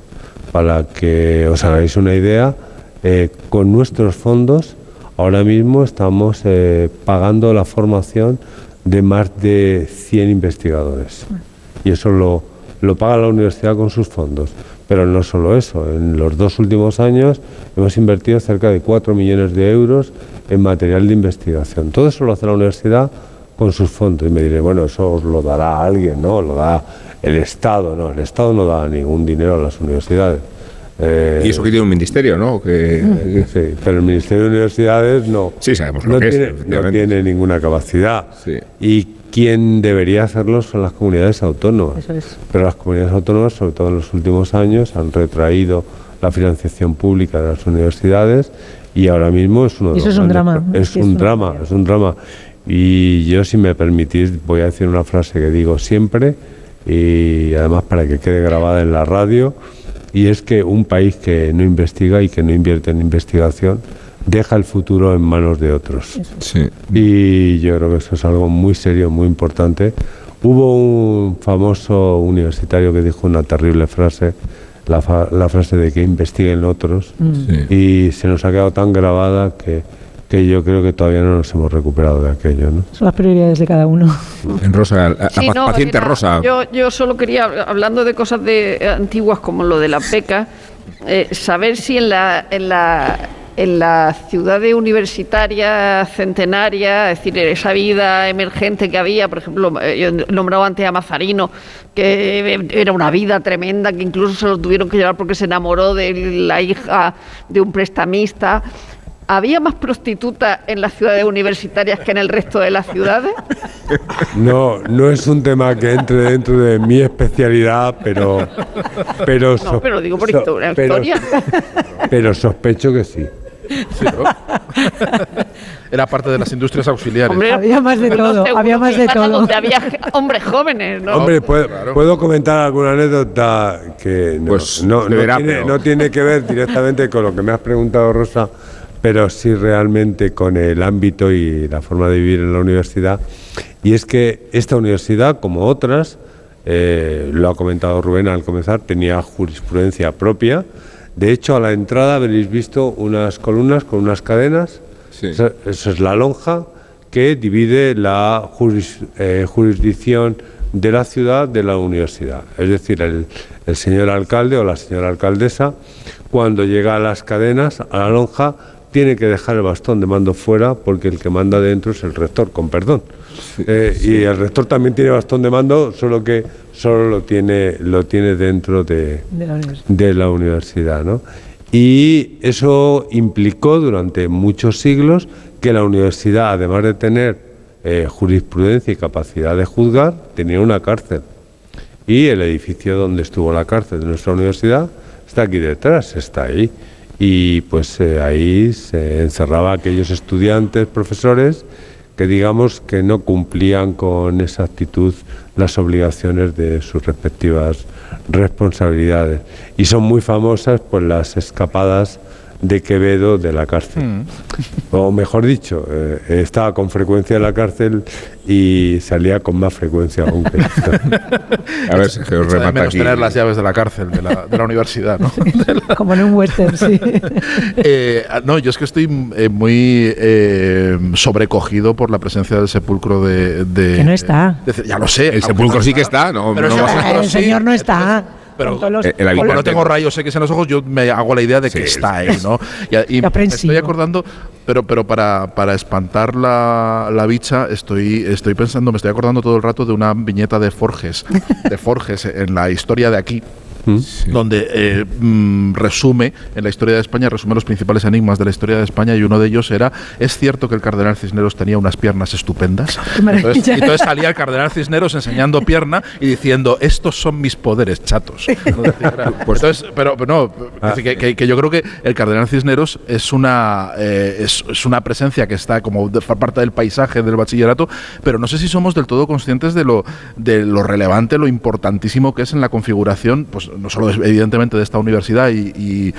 Para que os hagáis una idea, eh, con nuestros fondos ahora mismo estamos eh, pagando la formación de más de 100 investigadores y eso lo, lo paga la universidad con sus fondos. Pero no solo eso, en los dos últimos años hemos invertido cerca de 4 millones de euros en material de investigación. Todo eso lo hace la universidad con sus fondos. Y me diré, bueno, eso os lo dará alguien, ¿no? Lo da el Estado. No, el Estado no da ningún dinero a las universidades. Eh, y eso que tiene un ministerio, ¿no? Que, sí, pero el Ministerio de Universidades no, sí, sabemos no, lo que tiene, es, no tiene ninguna capacidad. Sí. Y quien debería hacerlo son las comunidades autónomas. Eso es. Pero las comunidades autónomas, sobre todo en los últimos años, han retraído la financiación pública de las universidades y ahora mismo es uno de y eso los es un drama. es un- drama, es un drama. Y yo, si me permitís, voy a decir una frase que digo siempre y además para que quede grabada en la radio, y es que un país que no investiga y que no invierte en investigación deja el futuro en manos de otros. Sí. Y yo creo que eso es algo muy serio, muy importante. Hubo un famoso universitario que dijo una terrible frase, la, fa- la frase de que investiguen otros, Sí. y se nos ha quedado tan grabada que, que yo creo que todavía no nos hemos recuperado de aquello. ¿no? Son las prioridades de cada uno. En Rosa, a- a- Sí, no, paciente mira, Rosa. Yo, yo solo quería, hablando de cosas de, eh, antiguas como lo de la beca, eh, saber si en la, en la en la ciudad universitaria centenaria, es decir, esa vida emergente que había, por ejemplo, eh, yo he nombrado antes a Mazarino, que era una vida tremenda, que incluso se lo tuvieron que llevar porque se enamoró de la hija de un prestamista. ¿Había más prostitutas en las ciudades universitarias que en el resto de las ciudades? No, no es un tema que entre dentro de mi especialidad, pero... pero No, so- pero digo por so- historia. pero- pero sospecho que sí. Sí, ¿no? Era parte de las industrias auxiliares. Hombre, Había más de no todo, había más de todo. donde había ge- hombres jóvenes, ¿no? Hombre, ¿puedo, claro. puedo comentar alguna anécdota que no, Pues, no, no deberá, tiene, pero- no tiene que ver directamente con lo que me has preguntado, Rosa, pero sí realmente con el ámbito y la forma de vivir en la universidad. Y es que esta universidad, como otras, eh, lo ha comentado Rubén al comenzar, tenía jurisprudencia propia. De hecho, a la entrada habréis visto unas columnas con unas cadenas. Sí. Esa- eso es la lonja que divide la juris- eh, jurisdicción de la ciudad de la universidad. Es decir, el, el señor alcalde o la señora alcaldesa, cuando llega a las cadenas, a la lonja, tiene que dejar el bastón de mando fuera porque el que manda dentro es el rector, con perdón. Eh, Y el rector también tiene bastón de mando, solo que solo lo tiene, lo tiene dentro de, De la universidad. de la universidad. ¿no? Y eso implicó durante muchos siglos que la universidad, además de tener eh, jurisprudencia y capacidad de juzgar, tenía una cárcel. Y el edificio donde estuvo la cárcel de nuestra universidad está aquí detrás, está ahí. Y pues eh, ahí se encerraba a aquellos estudiantes, profesores, que digamos que no cumplían con exactitud las obligaciones de sus respectivas responsabilidades. Y son muy famosas pues las escapadas de Quevedo de la cárcel. Mm. O mejor dicho, eh, estaba con frecuencia en la cárcel y salía con más frecuencia aún que esto. A ver, Sergio, remata menos aquí. tener las llaves de la cárcel, de la, de la universidad, ¿no? Como en un western, sí. Eh, no, yo es que estoy eh, muy eh, sobrecogido por la presencia del sepulcro de. de- Que no está. de- ya lo sé. El sepulcro no sí que está, no, Pero no el sí, señor no está. Pero- los- el Como habitante. no tengo rayos X en los ojos, yo me hago la idea de que Sí, está ahí, ¿no? Y, y me estoy acordando, pero, pero para, para espantar la, la bicha, estoy, estoy pensando, me estoy acordando todo el rato de una viñeta de Forges, de Forges en la historia de aquí. Donde eh, mm, resume, en la historia de España, resume los principales enigmas de la historia de España y uno de ellos era, ¿es cierto que el cardenal Cisneros tenía unas piernas estupendas? Entonces, y entonces salía el cardenal Cisneros enseñando pierna y diciendo, estos son mis poderes, chatos. Entonces, pero, pero no, que, que- que yo creo que el cardenal Cisneros es una, eh, es, es una presencia que está como de- parte del paisaje del bachillerato, pero no sé si somos del todo conscientes de lo, de lo relevante, lo importantísimo que es en la configuración, pues no solo de- evidentemente de esta universidad, y,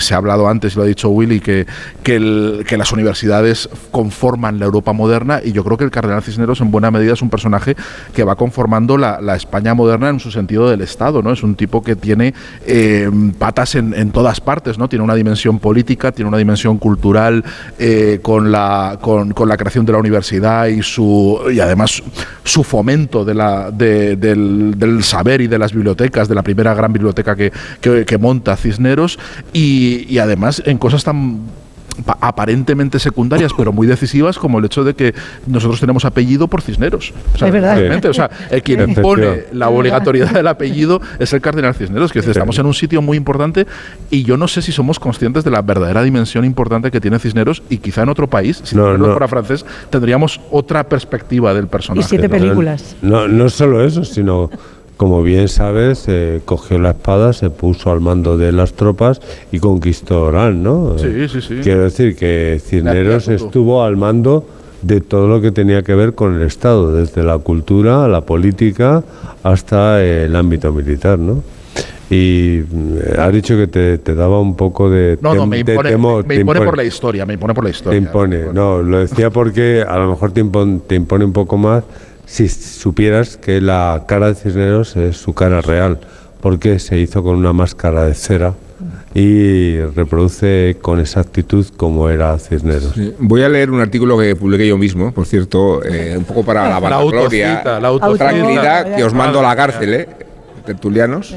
se ha hablado antes, y lo ha dicho Willy, que, que, las universidades conforman la Europa moderna, y yo creo que el cardenal Cisneros en buena medida es un personaje que va conformando la, España moderna en su sentido del Estado, ¿no? Es un tipo que tiene eh, patas en, todas partes, ¿no? Tiene una dimensión política, tiene una dimensión cultural eh, con, la, con, la creación de la universidad y su y además su fomento de la, de- del, del saber y de las bibliotecas, de la primera gran biblioteca que, que- que monta Cisneros, y, y además en cosas tan pa- aparentemente secundarias, pero muy decisivas, como el hecho de que nosotros tenemos apellido por Cisneros. O sea, Es verdad. realmente, o sea, el quien impone la obligatoriedad del apellido es el cardenal Cisneros, que estamos en un sitio muy importante y yo no sé si somos conscientes de la verdadera dimensión importante que tiene Cisneros y quizá en otro país, si No, no. fuera francés, tendríamos otra perspectiva del Y personaje. siete ¿no? películas. No, no solo eso, sino, como bien sabes, eh, cogió la espada, se puso al mando de las tropas y conquistó Orán, ¿no? Sí, sí, sí. Quiero decir que Cisneros estuvo al mando de todo lo que tenía que ver con el Estado, desde la cultura, la política, hasta el ámbito militar, ¿no? Y mm, has dicho que te, te daba un poco de, No, no, me impone, temor, me te impone por la historia, me impone por la Te historia. impone, no, lo decía porque a lo mejor te impone, te impone un poco más si supieras que la cara de Cisneros es su cara real, porque se hizo con una máscara de cera y reproduce con exactitud como era Cisneros. Sí. Voy a leer un artículo que publiqué yo mismo, por cierto, eh, un poco para la La vanagloria, autocita, la autocita. tranquilidad, que os mando a la cárcel, ¿eh? tertulianos,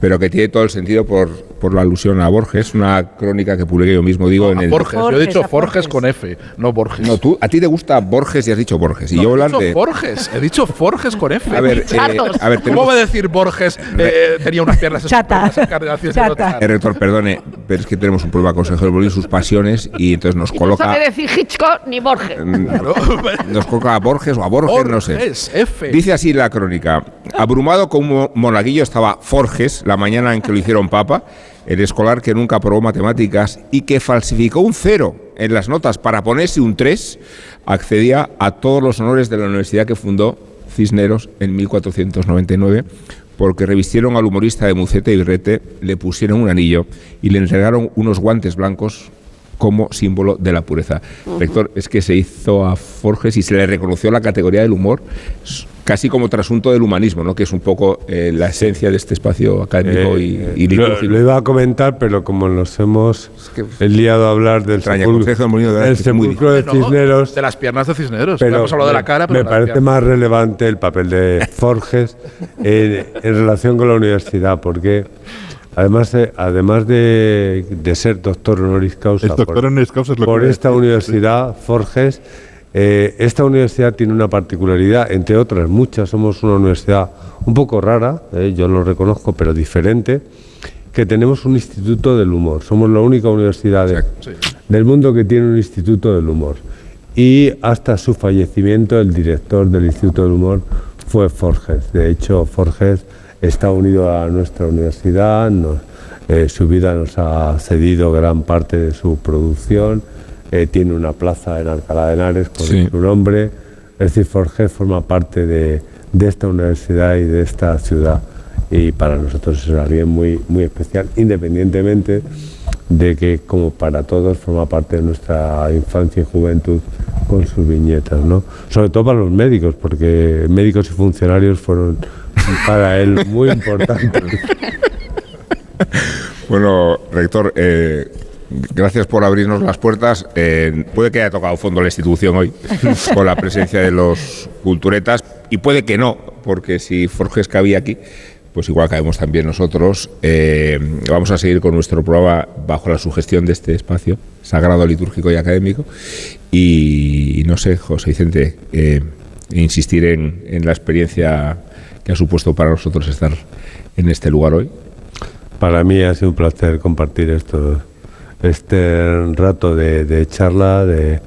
pero que tiene todo el sentido por, por la alusión a Borges, una crónica que publiqué yo mismo, digo, en A el... Borges, yo he dicho a Forges Forges. con F, no Borges. No, tú, a ti te gusta Borges y has dicho Borges, y No, yo he hablar dicho de... Forges, he dicho Forges con F. A ver, eh, a ver, ¿Cómo va a decir Borges eh, tenía unas piernas Chata. estupendas, el. Eh, rector, perdone, pero es que tenemos un problema con Sergio Bolín, sus pasiones, y entonces nos Y no coloca... sabe decir Hitchcock ni Borges. Claro. Nos coloca a Borges o a Borges, no sé. Borges, F. Dice así la crónica. Abrumado como monaguillo estaba Forges la mañana en que lo hicieron papa, el escolar que nunca aprobó matemáticas y que falsificó un cero en las notas para ponerse un 3, accedía a todos los honores de la universidad que fundó Cisneros en 1499 porque revistieron al humorista de Mucete y Birrete, le pusieron un anillo y le entregaron unos guantes blancos como símbolo de la pureza. Rector, es que se hizo a Forges y se le reconoció la categoría del humor casi como trasunto del humanismo, ¿no? que es un poco eh, la esencia de este espacio académico y, Eh, y lo, litúrgico. lo iba a comentar, pero como nos hemos que- liado a hablar del Extraña, sepulcro, de el sepulcro de No, Cisneros, De las piernas de Cisneros. pero Hemos hablado de la me- cara, pero me parece piernas. más relevante el papel de Forges en, en relación con la universidad, porque además, de- además de, de ser doctor honoris causa doctor honoris causa, es lo que por a esta decir, universidad, Forges, eh, esta universidad tiene una particularidad, entre otras muchas, somos una universidad un poco rara, eh, yo lo reconozco, pero diferente, que tenemos un instituto del humor. Somos la única universidad de- del mundo que tiene un instituto del humor. Y hasta su fallecimiento, el director del Instituto del Humor fue Forges. De hecho, Forges está unido a nuestra universidad, nos- eh, su vida nos ha cedido gran parte de su producción, eh, tiene una plaza en Alcalá de Henares con Sí. su nombre. Es decir, Forges forma parte de, de esta universidad y de esta ciudad. Y para nosotros es alguien muy, muy especial, independientemente de que como para todos forma parte de nuestra infancia y juventud con sus viñetas, ¿no? Sobre todo para los médicos, porque médicos y funcionarios fueron para él muy importantes. Bueno, rector, eh, gracias por abrirnos las puertas. Eh, puede que haya tocado fondo la institución hoy con la presencia de los culturetas y puede que no, porque si Forges cabía aquí, pues igual caemos también nosotros. Eh, vamos a seguir con nuestro programa bajo la sugestión de este espacio sagrado, litúrgico y académico. Y, no sé, José Vicente, eh, insistir en, en la experiencia que ha supuesto para nosotros estar en este lugar hoy. Para mí ha sido un placer compartir esto, este rato de, de charla, de,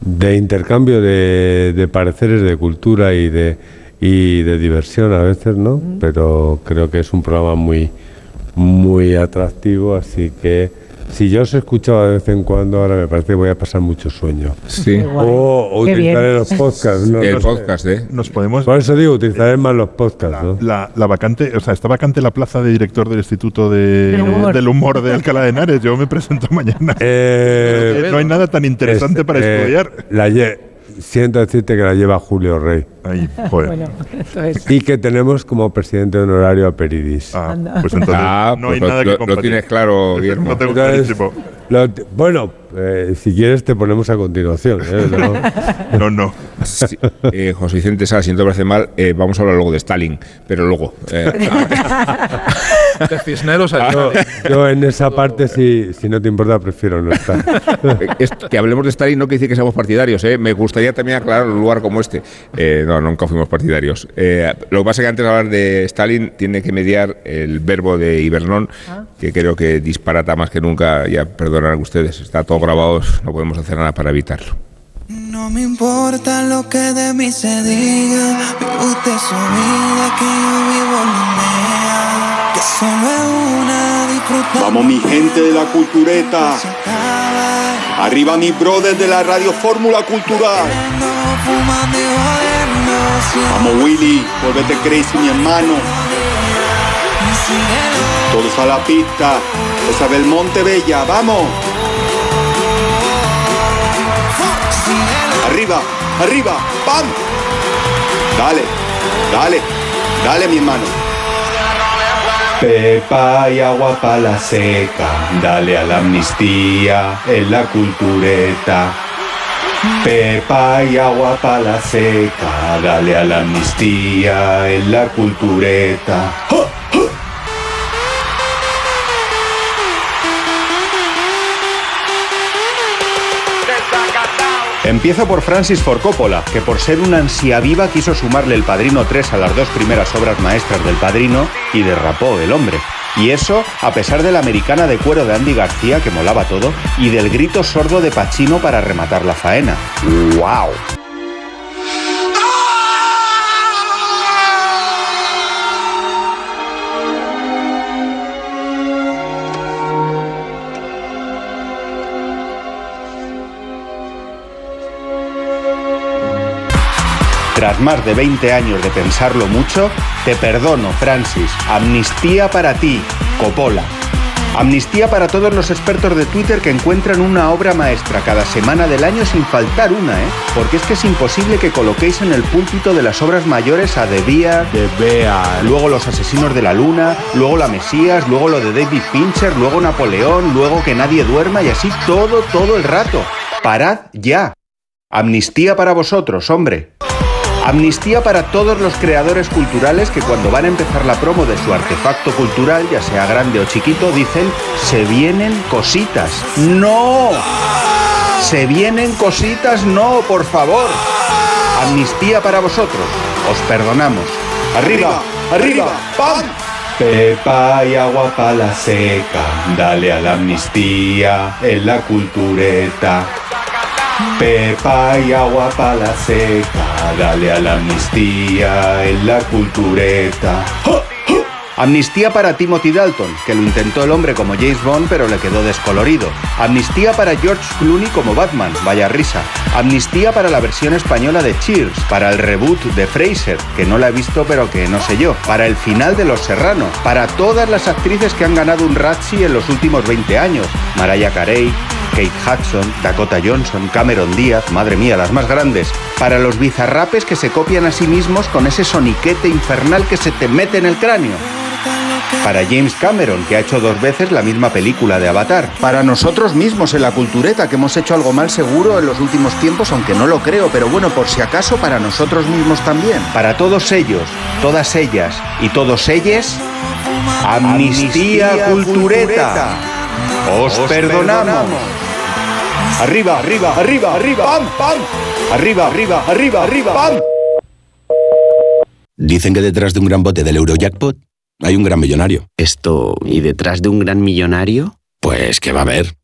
de intercambio de, de pareceres de cultura y de, y de diversión a veces, ¿no? Pero creo que es un programa muy, muy atractivo, así que si yo os he escuchado de vez en cuando, ahora me parece que voy a pasar mucho sueño. Sí. O, o utilizaré los podcasts. ¿no? el No sé. podcast, ¿eh? Nos podemos. Por eso digo, utilizaré más los podcasts, ¿no? La, la vacante, o sea, está vacante la plaza de director del Instituto de- Del Humor. del Humor de Alcalá de Henares. Yo me presento mañana. Eh, no hay nada tan interesante es- para eh, estudiar. La lle- siento decirte que la lleva Julio Rey. Ahí, joder. Bueno, es. Y que tenemos como presidente honorario a Peridis. Ah, Anda. pues entonces Ah, no pues hay lo- nada que lo- lo tienes claro, Guillermo. Lo tengo Entonces, lo- bueno, eh, si quieres te ponemos a continuación. ¿eh? No- No, no. Sí, eh, José Vicente Sala, si no te parece mal, eh, vamos a hablar luego de Stalin, pero luego. eh, De Cisneros a yo, yo en esa parte, si, si no te importa, prefiero no estar. es- que hablemos de Stalin no quiere decir que seamos partidarios. ¿eh? Me gustaría también aclarar un lugar como este. Eh, no, nunca fuimos partidarios. Eh, lo que pasa es que antes de hablar de Stalin tiene que mediar el verbo de Ibernón, que creo que disparata más que nunca. Ya perdonarán ustedes, está todo grabado, no podemos hacer nada para evitarlo. No me importa lo que de mí se diga, vive usted su vida, que yo vivo la mía, que solo es una. Vamos mi gente de la cultureta, arriba mis brothers de la radio Fórmula Cultural. Vamos Willy, vuélvete crazy mi hermano, todos a la pista, esa Belmonte Bella, vamos. Arriba, arriba, ¡pam! Dale, dale, dale mi hermano. Pepa y agua para la seca, dale a la amnistía en la cultureta. Pepa y agua para la seca, dale a la amnistía en la cultureta. Empiezo por Francis Ford Coppola, que por ser una ansia viva quiso sumarle el Padrino 3 a las dos primeras obras maestras del Padrino y derrapó el hombre. Y eso a pesar de la americana de cuero de Andy García, que molaba todo, y del grito sordo de Pacino para rematar la faena. ¡Wow! Tras más de 20 años de pensarlo mucho, te perdono, Francis. Amnistía para ti, Coppola. Amnistía para todos los expertos de Twitter que encuentran una obra maestra cada semana del año sin faltar una, ¿eh? Porque es que es imposible que coloquéis en el púlpito de las obras mayores a De Beer, De Bea. luego Los Asesinos de la Luna, luego La Mesías, luego lo de David Fincher, luego Napoleón, luego Que Nadie Duerma y así todo, todo el rato. Parad ya. Amnistía para vosotros, hombre. Amnistía para todos los creadores culturales que cuando van a empezar la promo de su artefacto cultural, ya sea grande o chiquito, dicen, se vienen cositas. ¡No! Se vienen cositas, no, por favor. Amnistía para vosotros. Os perdonamos. Arriba, arriba, ¡pam! Pepa y agua para la seca, dale a la amnistía en la cultureta. Pepa y agua para la seca, dale a la amnistía en la cultureta. Amnistía para Timothy Dalton, que lo intentó el hombre como James Bond pero le quedó descolorido. Amnistía para George Clooney como Batman, vaya risa. Amnistía para la versión española de Cheers, para el reboot de Fraser, que no la he visto pero que no sé yo, para el final de Los Serranos, para todas las actrices que han ganado un Razzie en los últimos 20 años. Mariah Carey, Kate Hudson, Dakota Johnson, Cameron Díaz, madre mía, las más grandes. Para los bizarrapes que se copian a sí mismos con ese soniquete infernal que se te mete en el cráneo. Para James Cameron, que ha hecho dos veces la misma película de Avatar. Para nosotros mismos en la cultureta, que hemos hecho algo mal seguro en los últimos tiempos, aunque no lo creo, pero bueno, por si acaso, para nosotros mismos también. Para todos ellos, todas ellas y todos ellos, Amnistía, Cultureta. Os, perdonamos. Arriba, arriba, arriba, arriba, pam, pam. Arriba, arriba, arriba, arriba, pam. Dicen que detrás de un gran bote del Eurojackpot hay un gran millonario. Esto, ¿y detrás de un gran millonario? Pues que va a haber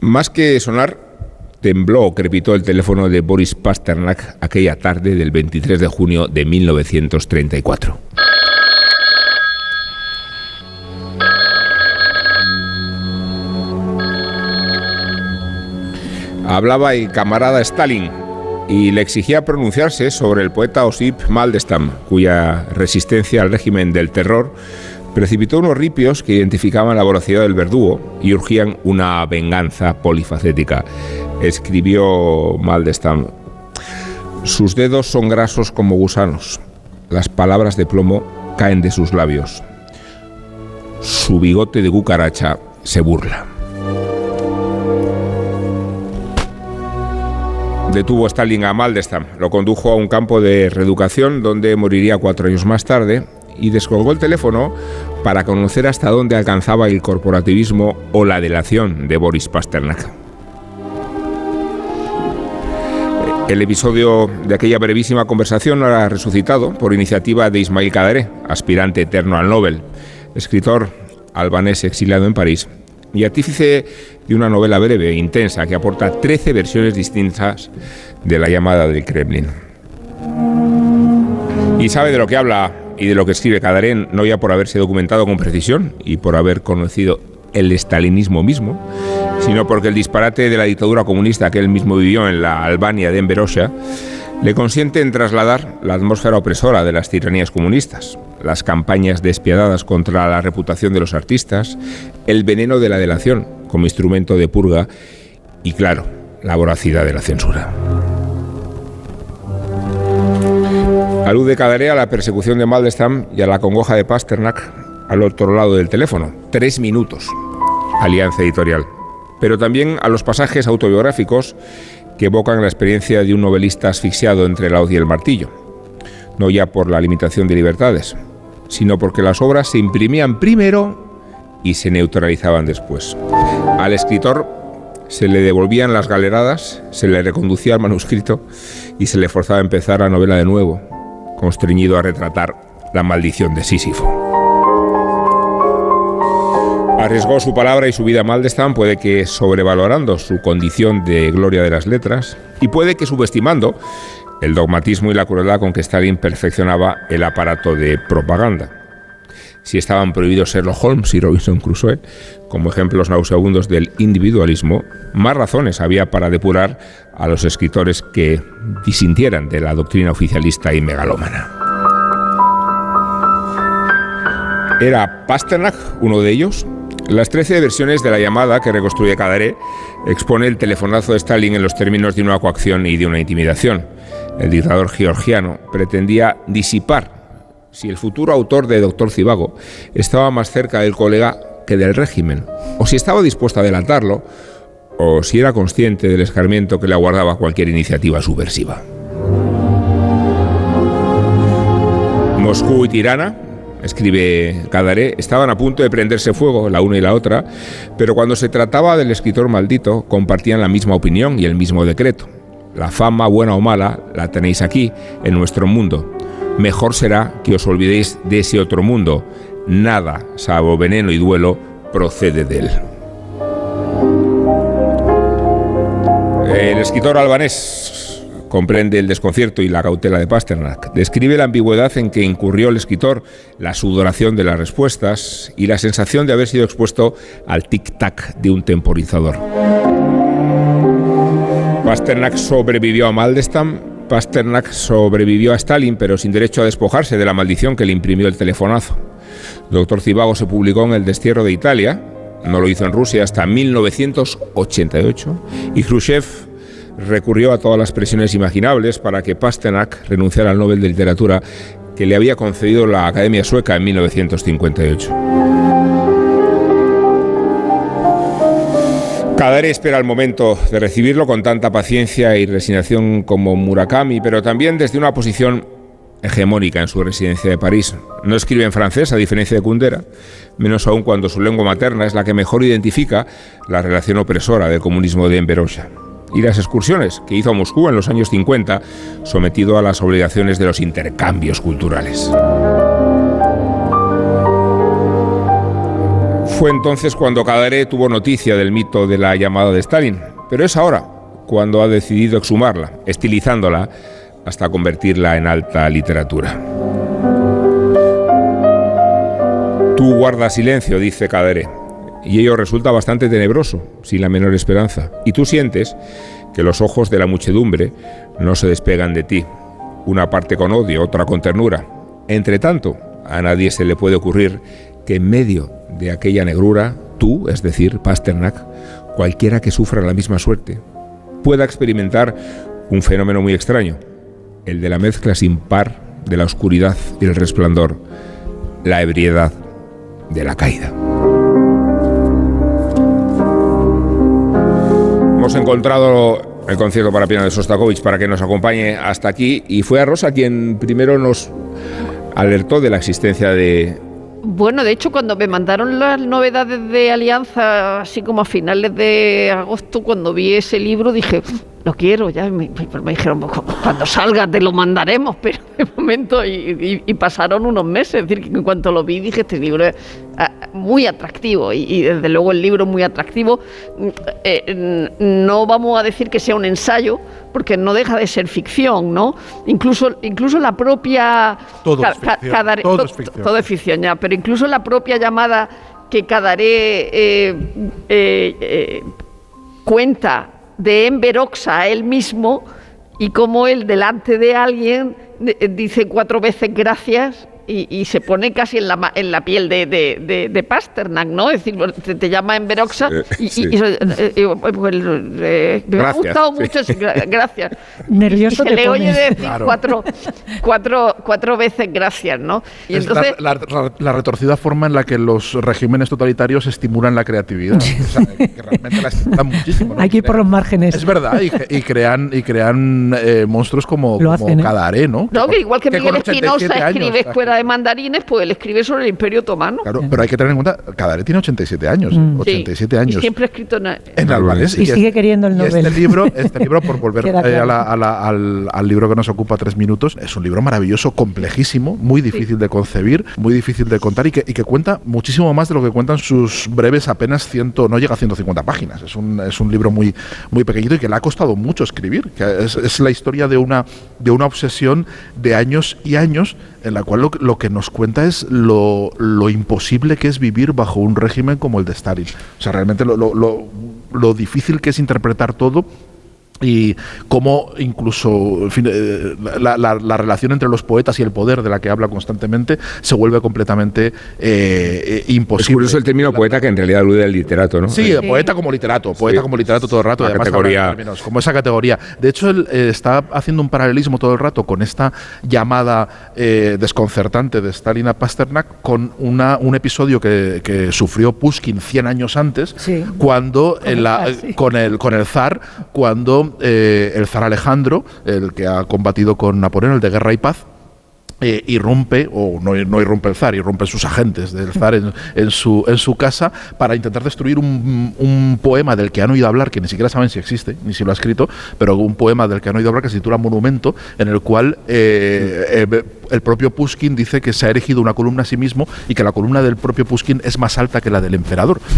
Más que sonar, tembló o crepitó el teléfono de Boris Pasternak aquella tarde del 23 de junio de 1934. Hablaba el camarada Stalin y le exigía pronunciarse sobre el poeta Osip Maldestam, cuya resistencia al régimen del terror precipitó unos ripios que identificaban la voracidad del verdugo y urgían una venganza polifacética. Escribió Maldestam. Sus dedos son grasos como gusanos. Las palabras de plomo caen de sus labios. Su bigote de cucaracha se burla. Detuvo Stalin a Maldestam, lo condujo a un campo de reeducación donde moriría cuatro años más tarde y descolgó el teléfono para conocer hasta dónde alcanzaba el corporativismo o la delación de Boris Pasternak. El episodio de aquella brevísima conversación ha resucitado por iniciativa de Ismail Kaderé, aspirante eterno al Nobel, escritor albanés exiliado en París y artífice de una novela breve e intensa que aporta 13 versiones distintas de la llamada del Kremlin. Y sabe de lo que habla y de lo que escribe Kadarén, no ya por haberse documentado con precisión y por haber conocido el estalinismo mismo, sino porque el disparate de la dictadura comunista que él mismo vivió en la Albania de Enverosia le consiente en trasladar la atmósfera opresora de las tiranías comunistas, las campañas despiadadas contra la reputación de los artistas, el veneno de la delación como instrumento de purga y, claro, la voracidad de la censura. Alude Cadaré a la persecución de Maldestam y a la congoja de Pasternak al otro lado del teléfono. Tres minutos. Alianza editorial. Pero también a los pasajes autobiográficos que evocan la experiencia de un novelista asfixiado entre la hoz y el martillo. No ya por la limitación de libertades, sino porque las obras se imprimían primero y se neutralizaban después. Al escritor se le devolvían las galeradas, se le reconducía al manuscrito y se le forzaba a empezar la novela de nuevo, constreñido a retratar la maldición de Sísifo. Arriesgó su palabra y su vida Maldestam, puede que sobrevalorando su condición de gloria de las letras, y puede que subestimando el dogmatismo y la crueldad con que Stalin perfeccionaba el aparato de propaganda. Si estaban prohibidos Sherlock Holmes y Robinson Crusoe, como ejemplos nauseabundos del individualismo, más razones había para depurar a los escritores que disintieran de la doctrina oficialista y megalómana. ¿Era Pasternak uno de ellos? Las 13 versiones de la llamada que reconstruye Cadaré expone el telefonazo de Stalin en los términos de una coacción y de una intimidación. El dictador georgiano pretendía disipar si el futuro autor de Doctor Cibago estaba más cerca del colega que del régimen, o si estaba dispuesto a adelantarlo, o si era consciente del escarmiento que le aguardaba cualquier iniciativa subversiva. Moscú y Tirana, escribe Cadaré, estaban a punto de prenderse fuego, la una y la otra, pero cuando se trataba del escritor maldito, compartían la misma opinión y el mismo decreto. La fama, buena o mala, la tenéis aquí, en nuestro mundo. Mejor será que os olvidéis de ese otro mundo. Nada, salvo veneno y duelo, procede de él. El escritor albanés comprende el desconcierto y la cautela de Pasternak. Describe la ambigüedad en que incurrió el escritor, la sudoración de las respuestas y la sensación de haber sido expuesto al tic-tac de un temporizador. Pasternak sobrevivió a Maldestam, Pasternak sobrevivió a Stalin, pero sin derecho a despojarse de la maldición que le imprimió el telefonazo. Doctor Cibago se publicó en El destierro de Italia, no lo hizo en Rusia hasta 1988, y Khrushchev recurrió a todas las presiones imaginables para que Pasternak renunciara al Nobel de Literatura que le había concedido la Academia Sueca en 1958. Kadare espera el momento de recibirlo con tanta paciencia y resignación como Murakami, pero también desde una posición hegemónica en su residencia de París. No escribe en francés, a diferencia de Kundera, menos aún cuando su lengua materna es la que mejor identifica la relación opresora del comunismo de Enver Hoxha. Y las excursiones que hizo a Moscú en los años 50, sometido a las obligaciones de los intercambios culturales. Fue entonces cuando Kadare tuvo noticia del mito de la llamada de Stalin, pero es ahora cuando ha decidido exhumarla, estilizándola hasta convertirla en alta literatura. Tú guardas silencio, dice Kadere, y ello resulta bastante tenebroso, sin la menor esperanza. Y tú sientes que los ojos de la muchedumbre no se despegan de ti, una parte con odio, otra con ternura. Entre tanto, a nadie se le puede ocurrir que en medio de aquella negrura, tú, es decir, Pasternak, cualquiera que sufra la misma suerte, pueda experimentar un fenómeno muy extraño, el de la mezcla sin par de la oscuridad y el resplandor, la ebriedad de la caída. Hemos encontrado el concierto para piano de Sostakovich para que nos acompañe hasta aquí y fue a Rosa quien primero nos alertó de la existencia de bueno, de hecho, cuando me mandaron las novedades de Alianza, así como a finales de agosto, cuando vi ese libro, dije, lo quiero, ya me, dijeron, cuando salga te lo mandaremos, pero de momento, y, pasaron unos meses, es decir, que en cuanto lo vi dije, este libro es ah, muy atractivo, y, desde luego el libro es muy atractivo. Eh, no vamos a decir que sea un ensayo, porque no deja de ser ficción, ¿no? Incluso, incluso la propia... Todo, es, ficción, todo, es ficción. ya, pero incluso la propia llamada que Cadaré eh, eh, cuenta de Enveroxa a él mismo y como él delante de alguien eh, dice cuatro veces gracias y, se pone casi en la, en la piel de, de, de, Pasternak, ¿no? Es decir, te, llama en Veroxa y, me ha gustado mucho, gracias. Nervioso se le oye decir cuatro, cuatro, cuatro veces gracias, ¿no? Y entonces, la, retorcida forma en la que los regímenes totalitarios estimulan la creatividad. o sea, que realmente la estimulan muchísimo. Hay que ir por los márgenes. Es verdad, y, crean, y crean eh, monstruos como, Lo hacen, ¿eh? ¿no? No, que igual que, Miguel Espinosa escribe Escuela de mandarines, pues él escribe sobre el Imperio Otomano. Claro, pero hay que tener en cuenta, Cadaré tiene 87 años, 87 mm. años. Y siempre ha escrito en, en albanés. Y, sigue queriendo el Nobel. este libro, este libro, por volver eh, al, libro que nos ocupa tres minutos, es un libro maravilloso, complejísimo, muy difícil de concebir, muy difícil de contar y que, y que cuenta muchísimo más de lo que cuentan sus breves apenas ciento, no llega a 150 páginas. Es un, es un libro muy, muy pequeñito y que le ha costado mucho escribir. Que es, es la historia de una, de una obsesión de años y años en la cual lo, que nos cuenta es lo, imposible que es vivir bajo un régimen como el de Stalin. O sea, realmente lo, lo difícil que es interpretar todo y cómo incluso en fin, eh, la, la- la relación entre los poetas y el poder de la que habla constantemente se vuelve completamente eh, eh, Es imposible. curioso el término poeta que en realidad alude al literato, ¿no? Sí, Eh, poeta como literato, poeta Sí. como literato todo el rato. La además categoría. términos, como esa categoría. De hecho, él eh, está haciendo un paralelismo todo el rato con esta llamada eh, desconcertante de Stalin a Pasternak con una, un episodio que, que sufrió Pushkin 100 años antes, cuando en la- el zar, sí. con el con el zar, cuando eh, el zar Alejandro, el que ha combatido con Napoleón, el de Guerra y Paz, eh, irrumpe, o no, no irrumpe el zar, irrumpen sus agentes del zar en, su, en su casa para intentar destruir un, un poema del que han oído hablar, que ni siquiera saben si existe, ni si lo ha escrito, pero un poema del que han oído hablar que se titula Monumento, en el cual eh, eh, el propio Pushkin dice que se ha erigido una columna a sí mismo y que la columna del propio Pushkin es más alta que la del emperador.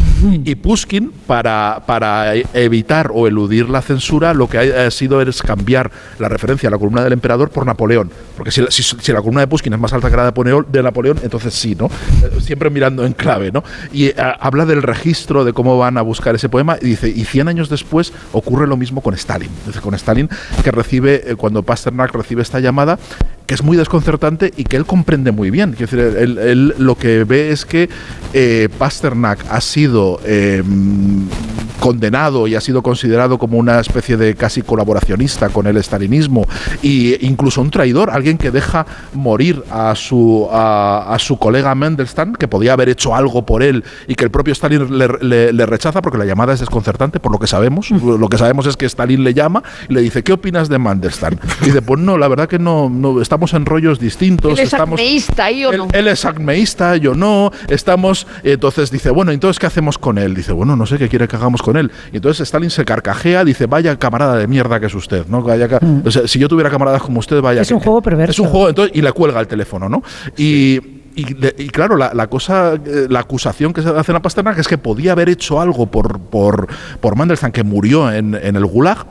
Y Pushkin, para, para evitar o eludir la censura, lo que ha, ha sido es cambiar la referencia a la columna del emperador por Napoleón. Porque si, la- si- si la columna de Pushkin es más alta que la de Napoleón, de Napoleón entonces sí, ¿no? Eh, Siempre mirando en clave, ¿no? Y eh, habla del registro de cómo van a buscar ese poema y dice, y 100 años después ocurre lo mismo con Stalin. Dice, con Stalin, que recibe, eh, cuando Pasternak recibe esta llamada, que es muy desconcertante y que él comprende muy bien. Quiero decir, él, lo que ve es que eh, Pasternak ha sido mm, condenado y ha sido considerado como una especie de casi colaboracionista con el stalinismo e incluso un traidor, alguien que deja morir a su, a, a su colega Mendelstam, que podía haber hecho algo por él y que el propio Stalin le, le- le rechaza porque la llamada es desconcertante, por lo que sabemos. Lo que sabemos es que Stalin le llama y le dice, ¿qué opinas de Mandelstam? Y dice, pues no, la verdad que no, no estamos en rollos distintos. Él es estamos, acmeísta, ¿y o no? él es acmeísta, yo no, estamos... Entonces dice, bueno, entonces ¿qué hacemos con él? Dice, bueno, no sé qué quiere que hagamos con él. Y entonces Stalin se carcajea, dice, vaya camarada de mierda que es usted, ¿no? Vaya ca- o sea, si yo tuviera camaradas como usted, vaya... Es que- un juego perverso. Es un juego, entonces, y le cuelga el teléfono, ¿no? Y... Y, de- y claro, la, la cosa, eh, la acusación que se hace a Pasternak es que podía haber hecho algo por, por, por Mandelstam, que murió en, en el Gulag,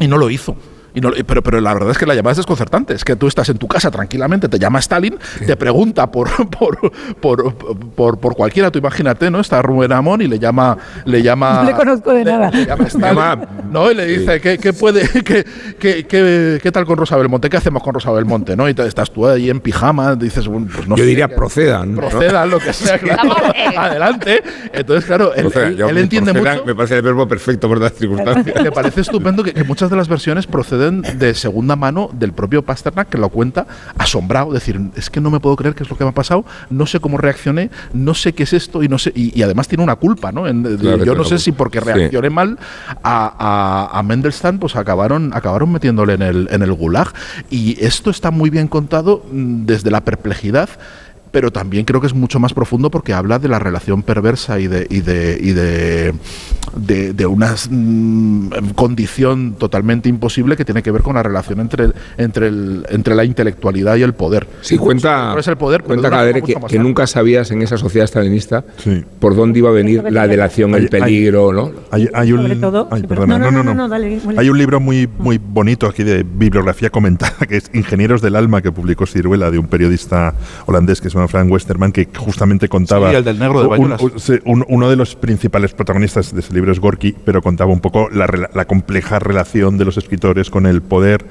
y no lo hizo. Y no- pero, pero la verdad es que la llamada es desconcertante. Es que tú estás en tu casa tranquilamente, te llama Stalin, te pregunta por, por, por, por, por cualquiera, tú imagínate, ¿no? Está Rubén Amón y le llama. Le llama No le conozco de nada. le llama Stalin, ¿no? Y le dice, ¿qué, qué puede, qué, qué, qué- qué tal con Rosa Belmonte? ¿Qué hacemos con Rosa Belmonte? ¿no? Y te- estás tú ahí en pijama, dices, bueno, pues no Yo sé, diría que- procedan. ¿no? Procedan, lo que sea. claro. Adelante. Entonces, claro, él, Procedan. él- Yo- él entiende procedan mucho. Me parece el verbo perfecto por las circunstancias. Me parece estupendo que, que muchas de las versiones proceden de segunda mano del propio Pasternak, que lo cuenta asombrado. Decir, es que no me puedo creer qué es lo que me ha pasado, no sé cómo reaccioné, no sé qué es esto y no sé. Y, y además tiene una culpa, ¿no? En- Claro yo no sé culpa. si porque Sí. reaccioné mal a, a, a Mendelstam, pues acabaron, acabaron metiéndole en el, en el gulag. Y esto está muy bien contado mm, desde la perplejidad pero también creo que es mucho más profundo porque habla de la relación perversa y de, y de, y de, de, de una mm, condición totalmente imposible que tiene que ver con la relación entre, el- entre, el, entre la intelectualidad y el poder. Sí, cuenta, es el poder, cuenta Cadere que, nunca sabías en esa sociedad stalinista por dónde iba a venir la delación, el hay- peligro, ¿no? Hay, hay un, Sobre todo- ay, sí, perdona, no, no, no, no, no, no, dale, muy Hay un libro muy, muy bonito aquí de bibliografía comentada que es Ingenieros del Alma que publicó Ciruela de un periodista holandés que se llama Frank Westerman que justamente contaba Sí, el del negro de un- un- uno de los principales protagonistas de ese libro es Gorky, pero contaba un poco la, compleja relación de los escritores con el poder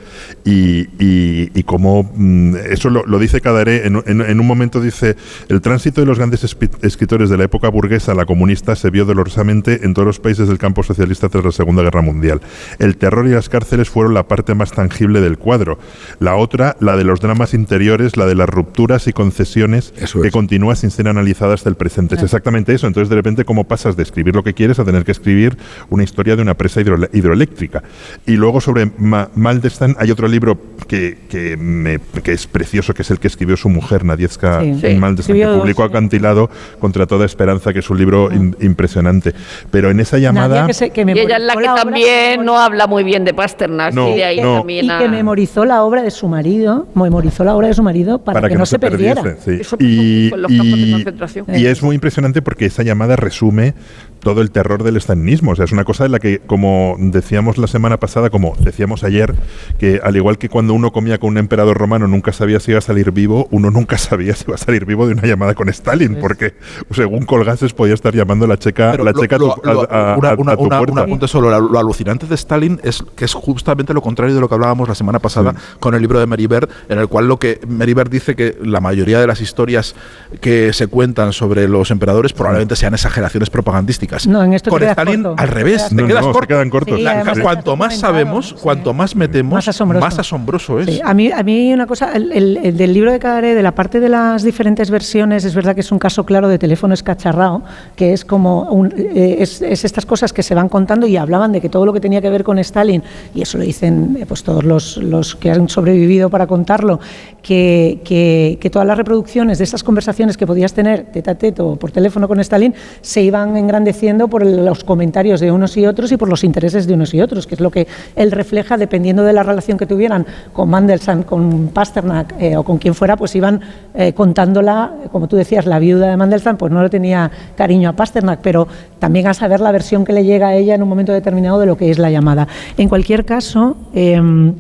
y, y- y cómo mm, eso lo, lo dice Cadaré en, un- en- en un momento dice el tránsito de los grandes escritores de la época burguesa a la comunista se vio dolorosamente en todos los países del campo socialista tras la Segunda Guerra Mundial. El terror y las cárceles fueron la parte más tangible del cuadro. La otra, la de los dramas interiores, la de las rupturas y concesiones que continúa sin ser analizada hasta el presente. Es exactamente eso. Entonces, de repente, ¿cómo pasas de escribir lo que quieres a tener que escribir una historia de una presa hidroeléctrica? Y luego sobre Ma- Maldestan hay otro libro que, que, me- que es precioso, que es el que escribió su mujer, Nadiezka Sí. Sí. Maldestan, que dos, publicó. Acantilado contra toda esperanza, que es un libro im- impresionante. Pero en esa llamada... Nadia que se- que y ella es la que también no habla muy bien de Pasternak. No, y de ahí no. también y que memorizó la obra de su marido, memorizó la obra de su marido para, que, no se, perdiera. perdiese, sí. Eso Y, mucho en los campos de y- concentración. y es muy impresionante porque esa llamada resume todo el terror del estalinismo. O sea, es una cosa de la que, como decíamos la semana pasada, como decíamos ayer, que al igual que cuando uno comía con un emperador romano nunca sabía si iba a salir vivo, uno nunca sabía si iba a salir vivo de una llamada con Stalin, porque según colgases podía estar llamando la checa, Pero la lo- checa a tu- lo- a- a- una- a una- tu una- puerta. un apunte solo. Lo, lo alucinante de Stalin es que es justamente lo contrario de lo que hablábamos la semana pasada con el libro de Meribert, en el cual lo que Meribert dice que la mayoría de las historias que se cuentan sobre los emperadores probablemente sean exageraciones propagandísticas. No, en esto con Stalin corto. al revés, Te quedas no, se corto. quedan cortos. Sí, La- además cuanto más sabemos, cuanto más metemos, Más asombroso. más asombroso es. Sí, a mí, a mí una cosa, el, el- el del libro de Cadaré, de la parte de las diferentes versiones, es verdad que es un caso claro de teléfono escacharrado, que es como un- eh, es, es estas cosas que se van contando y hablaban de que todo lo que tenía que ver con Stalin, y eso lo dicen eh, pues todos los, los que han sobrevivido para contarlo, que, que- que todas las reproducciones de estas conversaciones que podías tener tete a tete o por teléfono con Stalin se iban engrandeciendo por los comentarios de unos y otros y por los intereses de unos y otros, que es lo que él refleja dependiendo de la relación que tuvieran con Mandelstam, con Pasternak eh, o con quien fuera, pues iban eh, contándola, como tú decías, la viuda de Mandelstam, pues no le tenía cariño a Pasternak, pero también a saber la versión que le llega a ella en un momento determinado de lo que es la llamada. En cualquier caso, em,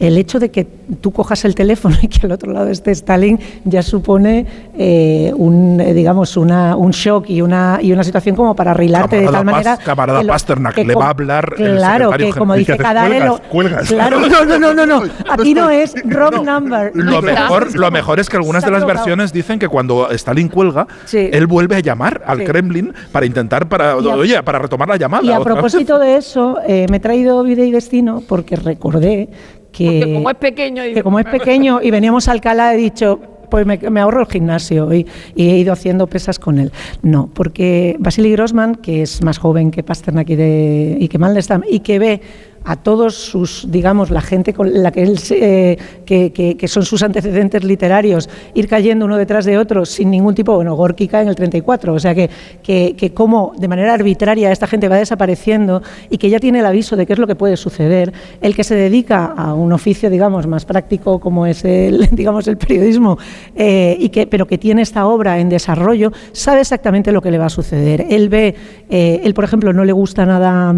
el hecho de que tú cojas el teléfono y que al otro lado esté Stalin ya supone eh, un, eh, digamos, una, un shock y una, y una situación como para arreglarte de tal manera. Camarada que lo- Pasternak, que le va a hablar Claro, que como dice ¿Y qué haces? Cadare, lo- Cuelgas, cuelgas. Claro, no, no, no, no, no. Aquí no es wrong number. Lo mejor, lo mejor es que algunas de las versiones dicen que cuando Stalin cuelga, Sí. él vuelve a llamar al Sí. Kremlin para intentar, para, a- oye, para retomar la llamada. Y a propósito de eso, eh, me he traído Vida y Destino porque recordé que, Porque como es pequeño y- que como es pequeño y veníamos a Alcalá, he dicho, pues me, me ahorro el gimnasio y, y he ido haciendo pesas con él. No, porque Vasily Grossman, que es más joven que Pasternak y, de, y que Mandelstam, y que ve a todos sus, digamos, la gente con la que él, eh, que, que- son sus antecedentes literarios, ir cayendo uno detrás de otro sin ningún tipo, bueno, Gorky cae en el 34, o sea que, que, que como de manera arbitraria esta gente va desapareciendo y que ya tiene el aviso de qué es lo que puede suceder, el que se dedica a un oficio, digamos, más práctico como es el, digamos, el periodismo, eh, y que, pero que tiene esta obra en desarrollo, sabe exactamente lo que le va a suceder. Él ve, eh, él por ejemplo, no le gusta nada...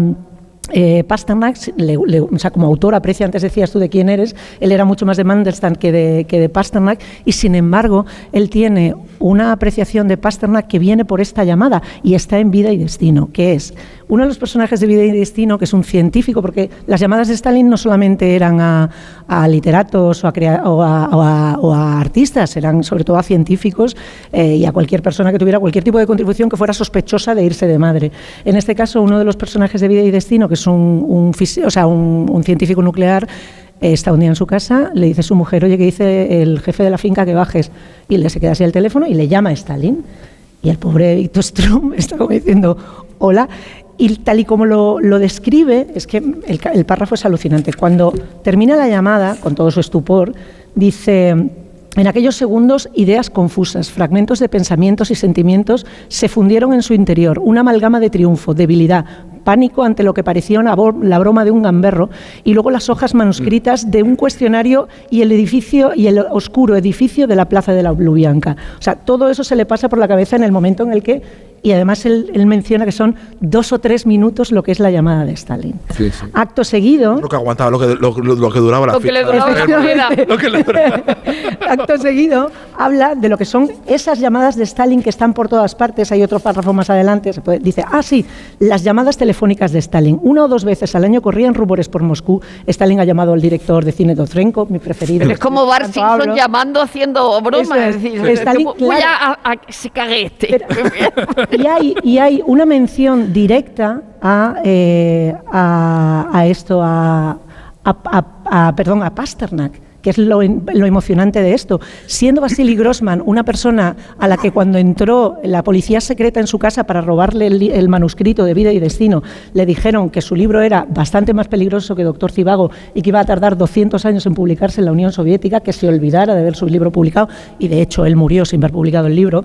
eh, Pasternak, le- o sea, como autor aprecia, antes decías tú de quién eres, él era mucho más de Mandelstam que de, que de Pasternak, y sin embargo, él tiene una apreciación de Pasternak que viene por esta llamada y está en Vida y Destino, que es uno de los personajes de Vida y Destino, que es un científico, porque las llamadas de Stalin no solamente eran a, literatos o a, artistas, eran sobre todo a científicos eh, y a cualquier persona que tuviera cualquier tipo de contribución que fuera sospechosa de irse de madre. En este caso, uno de los personajes de Vida y Destino, que es un, o sea, un científico nuclear, eh, está un día en su casa, le dice a su mujer, oye, que dice el jefe de la finca que bajes, y le se queda así el teléfono y le llama a Stalin. Y el pobre Víctor Strum está como diciendo, hola. Y tal y como lo, describe, es que el, párrafo es alucinante. Cuando termina la llamada, con todo su estupor, dice, en aquellos segundos ideas confusas, fragmentos de pensamientos y sentimientos se fundieron en su interior, una amalgama de triunfo, debilidad, pánico ante lo que parecía una la broma de un gamberro y luego las hojas manuscritas de un cuestionario y el edificio y el oscuro edificio de la Plaza de la Blubianca. O sea, todo eso se le pasa por la cabeza en el momento en el que y además él, él menciona que son dos o tres minutos lo que es la llamada de Stalin. Acto seguido, Lo que aguantaba, lo que, lo, lo- lo que duraba la Lo que le duraba. Lo que le duraba. acto seguido, habla de lo que son esas llamadas de Stalin que están por todas partes. Hay otro párrafo más adelante, se puede- dice, ah, sí, las llamadas telefónicas de Stalin. Una o dos veces al año corrían rumores por Moscú. Stalin ha llamado al director de cine Dotrenko, mi preferido. Pero es como Bart Simpson hablo. llamando, haciendo bromas. Es. Es decir, Stalin, claro. a, a- se cague este. Y hay, y hay una mención directa a, eh, esto, a, perdón, a Pasternak que es lo, lo emocionante de esto. Siendo Vasily Grossman una persona a la que cuando entró la policía secreta en su casa para robarle el manuscrito de Vida y Destino, le dijeron que su libro era bastante más peligroso que Doctor Cibago y que iba a tardar 200 años en publicarse en la Unión Soviética, que se olvidara de ver su libro publicado, y de hecho él murió sin haber publicado el libro.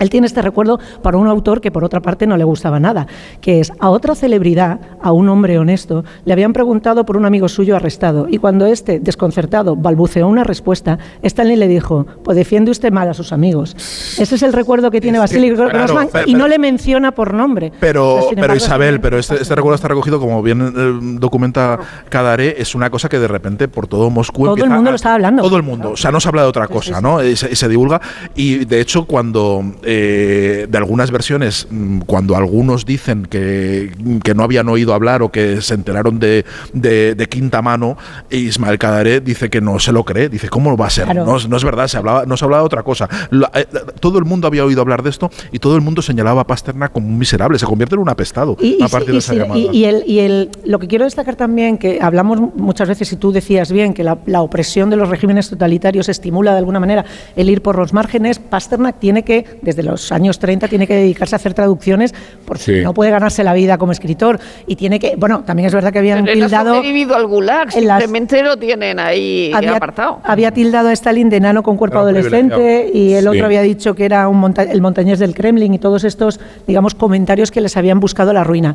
Él tiene este recuerdo para un autor que por otra parte no le gustaba nada, que es a otra celebridad, a un hombre honesto, le habían preguntado por un amigo suyo arrestado y cuando este, desconcertado, balbuceó una respuesta, Stanley le dijo, pues defiende usted mal a sus amigos. Ese es el recuerdo que tiene Vasily Grossman y no le menciona por nombre. Pero, pero Isabel, pero este, este recuerdo está recogido, como bien eh, documenta Cadaré, es una cosa que de repente por todo Moscú Todo el mundo a- lo estaba hablando. Todo el mundo. O sea, no se habla de otra cosa, ¿no? Y se, y se divulga. Y de hecho, cuando eh, de algunas versiones, mm, cuando algunos dicen que, que no habían oído hablar o que se enteraron de, de- de quinta mano, Ismael Cadaré dice que no se lo cree. Dice, ¿cómo va a ser? Claro. No, es- no es verdad, se hablaba, no se hablaba de otra cosa. Lo- eh, todo el mundo había oído hablar de esto y todo el mundo señalaba a Pasternak como un miserable. Se convierte en un apestado Y, y a partir y de esa sí, llamada. y- y el, y el- lo que quiero destacar también, que hablamos muchas veces, y tú decías bien, que la, la opresión de los regímenes totalitarios estimula de alguna manera el ir por los márgenes, Pasternak tiene que, desde los años 30, tiene que dedicarse a hacer traducciones porque Sí. no puede ganarse la vida como escritor. Y tiene que, bueno, también es verdad que habían Pero tildado... sobrevivido al gulag, en las- simplemente lo tienen ahí Había, apartado. había tildado a Stalin de enano con cuerpo Era un adolescente y el Sí. otro había dicho que era un monta- el montañés del Kremlin y todos estos, digamos, comentarios que les habían buscado la ruina.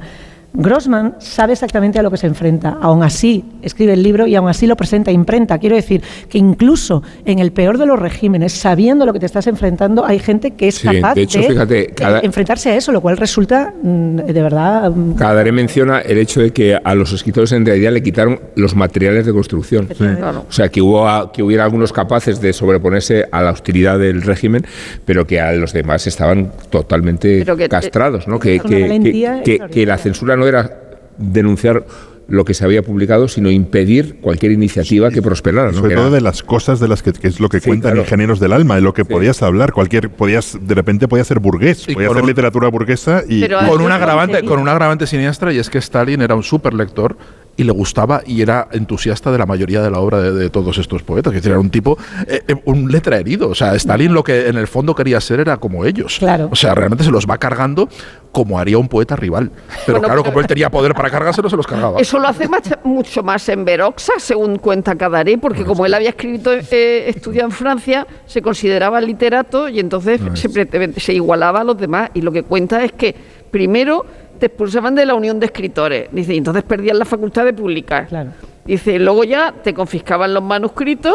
Grossman sabe exactamente a lo que se enfrenta. Aún así escribe el libro y aún así lo presenta a imprenta. Quiero decir que incluso en el peor de los regímenes, sabiendo lo que te estás enfrentando, hay gente que es Sí, capaz de hecho, fíjate, cada- enfrentarse a eso, lo cual resulta mm, de verdad mm, Cadaré menciona el hecho de que a los escritores en realidad le quitaron los materiales de construcción. Claro. O sea, que, hubo a- que hubiera algunos capaces de sobreponerse a la hostilidad del régimen, pero que a los demás estaban totalmente que- castrados, ¿no? Que, Una que- que- valentía que- que la censura no era denunciar lo que se había publicado, sino impedir cualquier iniciativa que prosperara. ¿no? Sobre todo era- de las cosas de las que, que es lo que Sí, cuentan claro. ingenieros del alma, de lo que podías hablar, cualquier, podías, de repente podías ser burgués, Y podías hacer un- literatura burguesa y, con un agravante, con un agravante siniestra y es que Stalin era un super lector y le gustaba y era entusiasta de la mayoría de la obra de, de todos estos poetas. Es decir, era un tipo, eh, eh, un letra herido. O sea, Stalin lo que en el fondo quería ser era como ellos. Claro. O sea, realmente se los va cargando como haría un poeta rival. Pero Bueno, claro, como él tenía poder para cargárselo, se los cargaba. Eso lo hace más- mucho más en Veroxa, según cuenta Cadaré, porque como él había escrito, eh, estudiado en Francia, se consideraba literato y entonces se, pre- se igualaba a los demás. Y lo que cuenta es que primero te expulsaban de la Unión de Escritores, dice, y entonces perdían la facultad de publicar. Claro. Dice, luego ya te confiscaban los manuscritos,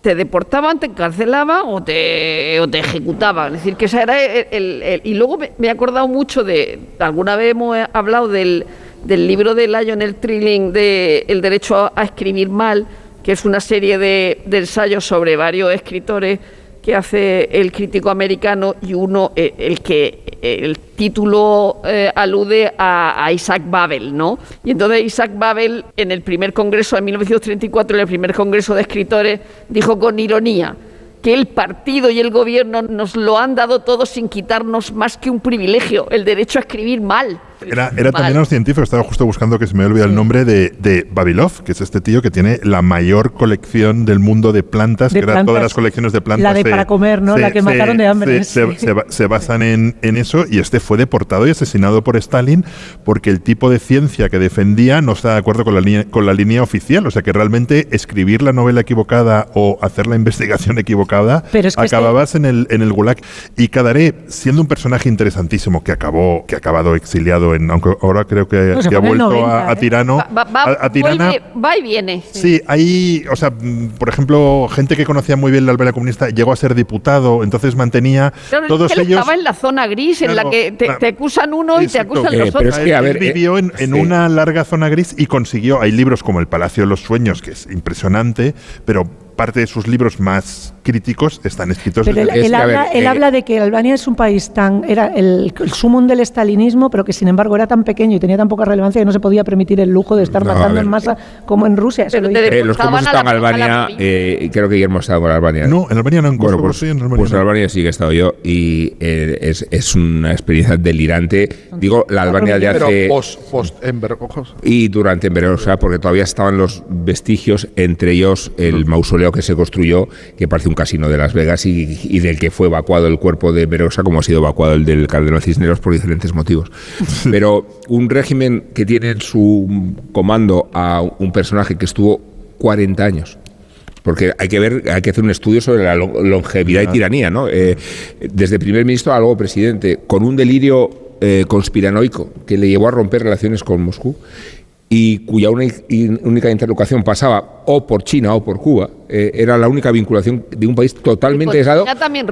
te deportaban, te encarcelaban o te, o te ejecutaban. Es decir, que esa era el... el- el- y luego me, me he acordado mucho de... Alguna vez hemos hablado del, del libro de Lionel Trilling de El derecho a, a escribir mal, que es una serie de, de ensayos sobre varios escritores que hace el crítico americano y uno, eh, el que el título eh, alude a, a Isaac Babel, ¿no? Y entonces Isaac Babel en el primer congreso de 1934, en el primer congreso de escritores, dijo con ironía que el partido y el gobierno nos lo han dado todo sin quitarnos más que un privilegio, el derecho a escribir mal. Era, era también un científico, estaba justo buscando que se me olvida el nombre de, de Babilov, que es este tío que tiene la mayor colección del mundo de plantas, De que era todas las colecciones de plantas. La de para comer, ¿no? La que mataron de hambre, Se, sí. se ba- se basan en, en eso y este fue deportado y asesinado por Stalin porque el tipo de ciencia que defendía no está de acuerdo con la, línea, con la línea oficial. O sea que realmente escribir la novela equivocada o hacer la investigación equivocada Pero es que este- acababas en, el, en el gulag. Y Cadaré, siendo un personaje interesantísimo que acabó, que ha acabado exiliado en, aunque ahora creo que, No, se que ha vuelto 90, a, a ¿eh? Tirano. Va, va- a, a Tirana. vuelve- va y viene. Sí, hay, o sea, mm, por ejemplo, gente que conocía muy bien la Albania comunista llegó a ser diputado, entonces mantenía es todos que ellos. estaba en la zona gris en la que te, acusan uno y te acusan Eh, los pero otros. es que, a Él eh, vivió en, en sí. una larga zona gris y consiguió. Hay libros como El Palacio de los Sueños, que es impresionante, pero parte de sus libros más críticos están escritos Pero él, él a habla, ver, él eh, habla de que Albania es un país tan. era el, el sumum del estalinismo, pero que sin embargo era tan pequeño y tenía tan poca relevancia que no se podía permitir el lujo de estar No, a matando ver. en masa como en Rusia. Pero lo. Eh, los que hemos Deportaban a estado en Albania, eh, creo que Guillermo ha estado en Albania. No, en Albania no, en Bueno, Kosovo pues, sí, en Albania pues en no. Albania sí que he estado yo y eh, es, es una experiencia delirante. Digo, la Albania de Pero hace... post, post Enver. Y durante Emberosa, porque todavía estaban los vestigios, entre ellos el mausoleo que se construyó, que parece un casino de Las Vegas y, y del que fue evacuado el cuerpo de Emberosa, como ha sido evacuado el del Cardenal Cisneros por diferentes motivos. Pero un régimen que tiene en su comando a un personaje que estuvo 40 años porque hay que ver, hay que hacer un estudio sobre la lo- longevidad y tiranía, ¿no? Eh, desde primer ministro a luego presidente, con un delirio eh, conspiranoico que le llevó a romper relaciones con Moscú y cuya única interlocución pasaba o por China o por Cuba, eh, era la única vinculación de un país totalmente con aislado,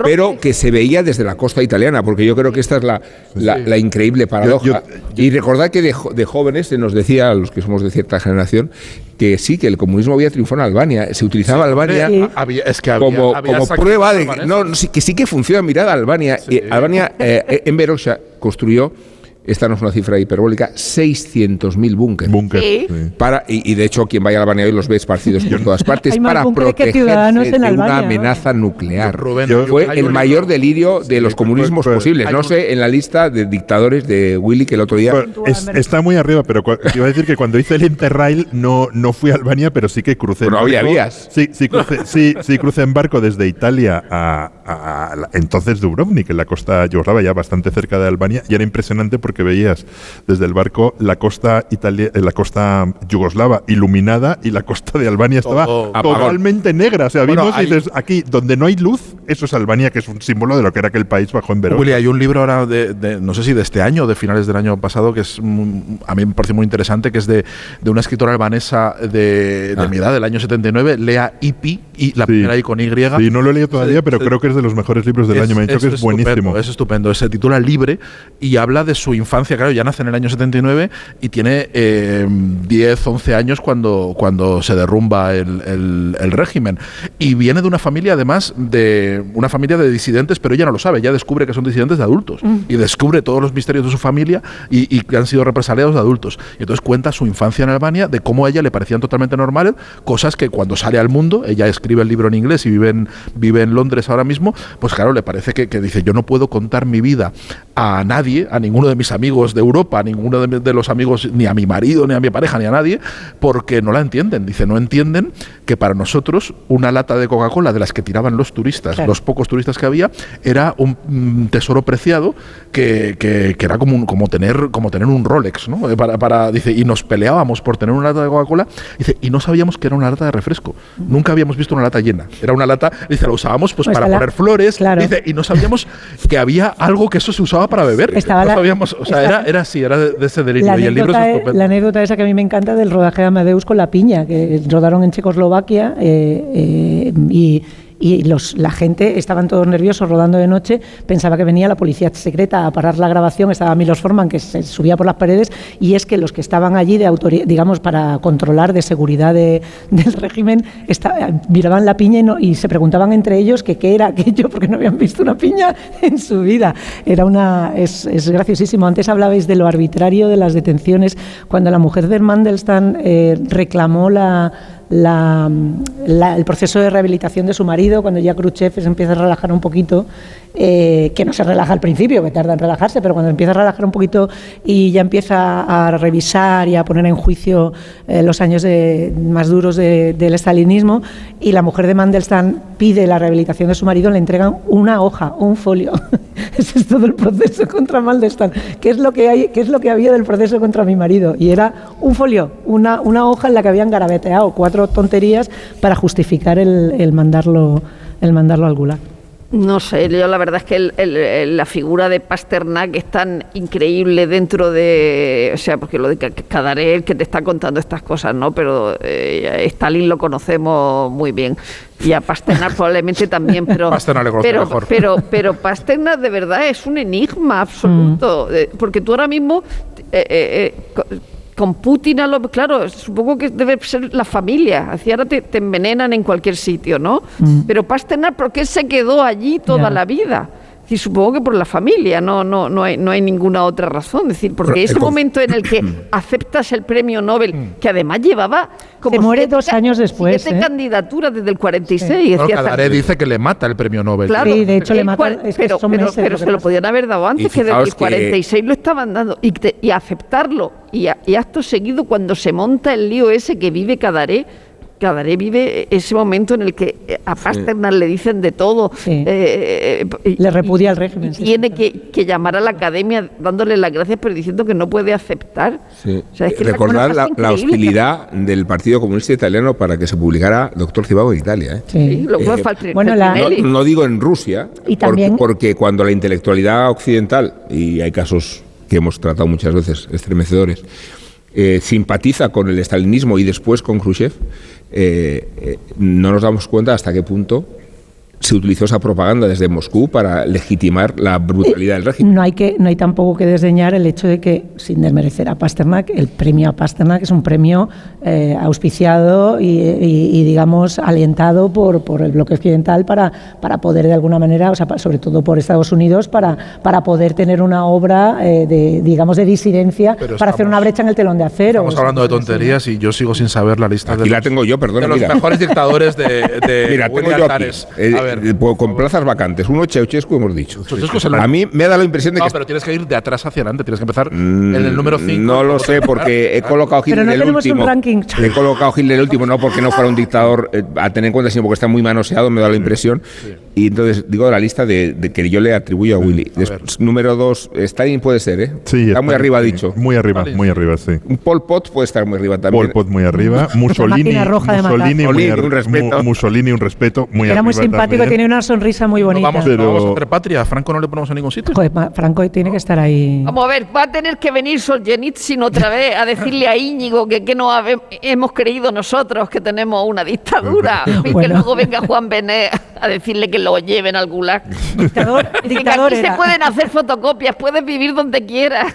pero que se veía desde la costa italiana, porque yo creo que esta es la, la- la increíble paradoja. y recordad que de, jóvenes se nos decía, a los que somos de cierta generación, que sí, que el comunismo había triunfado en Albania. Se utilizaba Albania Sí. Había- es que había- como, había como sacrificios prueba de que, albaneses. no, no, sí, que sí que funciona. Mirad a Albania. Y Albania, eh, en Verosha, construyó, esta no es una cifra hiperbólica, 600.000 búnkeres. Sí. Para, y, y de hecho, quien vaya a Albania hoy los ve esparcidos por todas partes para en de una Albania, ¿no? amenaza nuclear. Rubén, Fue el mayor libro- delirio de los comunismos pues, posibles. No un- sé, en la lista de dictadores de Willy que el otro día... Es- está muy arriba, pero iba a decir que cuando hice el Interrail no, no fui a Albania, pero sí que crucé. Pero en había barco. vías. Sí, sí, crucé, sí, sí, crucé en barco desde Italia a, a- a la- entonces Dubrovnik, en la costa yugoslava, ya bastante cerca de Albania, y era impresionante porque veías desde el barco la costa italia, eh, la costa yugoslava iluminada y la costa de Albania estaba Todo apagón. totalmente negra. O sea, Bueno, vimos y hay- dices, aquí donde no hay luz, eso es Albania, que es un símbolo de lo que era aquel país bajo en verano. Willy, hay un libro ahora de, de- no sé si de este año o de finales del año pasado, que es a mí me parece muy interesante, que es de, de una escritora albanesa de, de Ah. mi edad, del año 79, Lea Ipi, y la Sí. primera I con Y. Sí, no lo he leído todavía, Sí, pero creo que es de los mejores libros del año. Me han dicho que es buenísimo. Es estupendo. Se titula Libre y habla de su infancia. Claro, ya nace en el año 79 y tiene eh, 10, 11 años cuando, cuando se derrumba el, el- el régimen. Y viene de una familia, además, de una familia de disidentes, pero ella no lo sabe. Ella descubre que son disidentes de adultos y descubre todos los misterios de su familia y, y que han sido represaliados de adultos. Y entonces cuenta su infancia en Albania, de cómo a ella le parecían totalmente normales, cosas que cuando sale al mundo, ella escribe el libro en inglés y vive en, vive en Londres ahora mismo, pues claro, le parece que, que dice, yo no puedo contar mi vida a nadie, a ninguno de mis amigos de Europa, a ninguno de, los amigos, ni a mi marido, ni a mi pareja, ni a nadie, porque no la entienden. Dice, no entienden que para nosotros una lata de Coca-Cola de las que tiraban los turistas, Claro. los pocos turistas que había, era un mm, tesoro preciado que, que- que era como, un- como, tener, como tener un Rolex, ¿no? Eh, Para, para- dice, y nos peleábamos por tener una lata de Coca-Cola, dice, y no sabíamos que era una lata de refresco. Nunca habíamos visto una lata llena. Era una lata, dice, la usábamos pues, Pues para la- poner flores, claro. dice, y no sabíamos que había algo que eso se usaba para beber. Estaba no sabíamos, o sea, era, era así, era de, de ese delirio. La y el libro es la anécdota esa que a mí me encanta del rodaje de Amadeus con la piña, que rodaron en Checoslovaquia eh, eh, y, y los, la gente estaban todos nerviosos rodando de noche, pensaba que venía la policía secreta a parar la grabación, estaba Milos Forman que se subía por las paredes y es que los que estaban allí de autoridad, digamos, para controlar de seguridad de- del régimen, miraban la piña y, no- y se preguntaban entre ellos que qué era aquello porque no habían visto una piña en su vida. Era una es, es graciosísimo. Antes hablabais de lo arbitrario de las detenciones cuando la mujer de Mandelstam eh, reclamó la el proceso de rehabilitación de su marido, cuando ya Khrushchev se empieza a relajar un poquito, eh, que no se relaja al principio, que tarda en relajarse, pero cuando empieza a relajar un poquito y ya empieza a revisar y a poner en juicio eh, los años más duros de- del estalinismo, y la mujer de Mandelstam pide la rehabilitación de su marido, le entregan una hoja, un folio. Ese es todo el proceso contra Mandelstam. ¿Qué es lo que hay, qué es lo que había del proceso contra mi marido? Y era un folio, una, una hoja en la que habían garabeteado cuatro tonterías para justificar el, el mandarlo, el mandarlo al gulag. No sé, yo la verdad es que el- la figura de Pasternak es tan increíble dentro de, o sea, porque lo de Ca- Cadaré el que te está contando estas cosas, ¿no? Pero eh, Stalin lo conocemos muy bien y a Pasternak probablemente también, pero Pasternak le conoce pero, mejor. pero pero Pasternak de verdad es un enigma absoluto, Mm. eh, porque tú ahora mismo eh, eh, eh, con Putin, a lo, claro, supongo que debe ser la familia. Así ahora te, te envenenan en cualquier sitio, ¿no? Pero Pasternak, ¿por qué se quedó allí toda la vida? Decir, supongo que por la familia, no, no, no, hay, no hay ninguna otra razón. Es decir, porque Pero, ese eh, momento en el que aceptas el premio Nobel, que además llevaba como Se muere siete dos años después, siete ¿eh? candidaturas desde el 46. Bueno, decía, hasta- Cadaré dice que le mata el premio Nobel. Claro, Sí, de hecho, le cual- es que pero, son pero- meses pero lo que se lo podían haber dado antes, Y que desde el que- 46 lo estaban dando. Y, te- y aceptarlo. Y, a- y acto seguido, cuando se monta el lío ese que vive Cadaré, Cadaré vive ese momento en el que eh, a Pasternak le dicen de todo. eh, eh, Le repudia el régimen. sí. tiene que, que llamar a la academia dándole las gracias, pero diciendo que no puede aceptar. Sí. O sea, es que la Recordar la, hostilidad del Partido Comunista Italiano para que se publicara Doctor Cibago en Italia. ¿eh? Sí, lo Eh, Faltri- Bueno, la- No, digo en Rusia, Y porque- cuando la intelectualidad occidental, y hay casos que hemos tratado muchas veces estremecedores, eh, simpatiza con el estalinismo y después con Khrushchev, eh, eh, no nos damos cuenta hasta qué punto se utilizó esa propaganda desde Moscú para legitimar la brutalidad del régimen. No hay, que, no hay tampoco que desdeñar el hecho de que, sin desmerecer a Pasternak, el premio a Pasternak es un premio eh, auspiciado y, y- y, digamos, alentado por, por el bloque occidental para, para poder, de alguna manera, o sea, pa- sobre todo por Estados Unidos, para, para poder tener una obra, eh, de, digamos, de disidencia, Pero para hacer una brecha en el telón de acero. Estamos hablando de tonterías y yo sigo sin saber la lista de Aquí la los, tengo yo, perdona, de los mira. mejores dictadores de, de Mira, tengo William yo aquí, Tares. A ver, eh, pues, con plazas vacantes. Uno, Ceausescu, hemos dicho. Ceausescu es el- A mí me da la impresión de no, que pero tienes que ir de atrás hacia adelante, tienes que empezar en el número 5. Mm, No lo sé porque he colocado a Pero Hitler no el tenemos un último. ranking. He colocado Hitler el último no porque no fuera un dictador eh, a tener en cuenta, sino porque está muy manoseado, me da la impresión. Y entonces digo la lista de, de que yo le atribuyo a Willy. Después, número dos, Stalin puede ser, ¿eh? Sí, está muy arriba sí, dicho. Muy arriba, muy arriba, sí. Un Pol Pot puede estar muy arriba también. Pol Pot muy arriba. Mussolini, roja. Mussolini, muy un respeto. Mu- Mussolini, un respeto. Muy Era muy arriba simpático, también. tiene una sonrisa muy bonita. vamos, Pero- no vamos a hacer patria. A Franco no le ponemos a ningún sitio. Joder, Franco tiene que estar ahí. Vamos a ver, va a tener que venir Solzhenitsyn otra vez a decirle a Íñigo que, que no habe- hemos creído nosotros que tenemos una dictadura. Y que luego venga Juan Benet a decirle que lo lleven al gulag. Dictador, Dice que dictador aquí se pueden hacer fotocopias, puedes vivir donde quieras.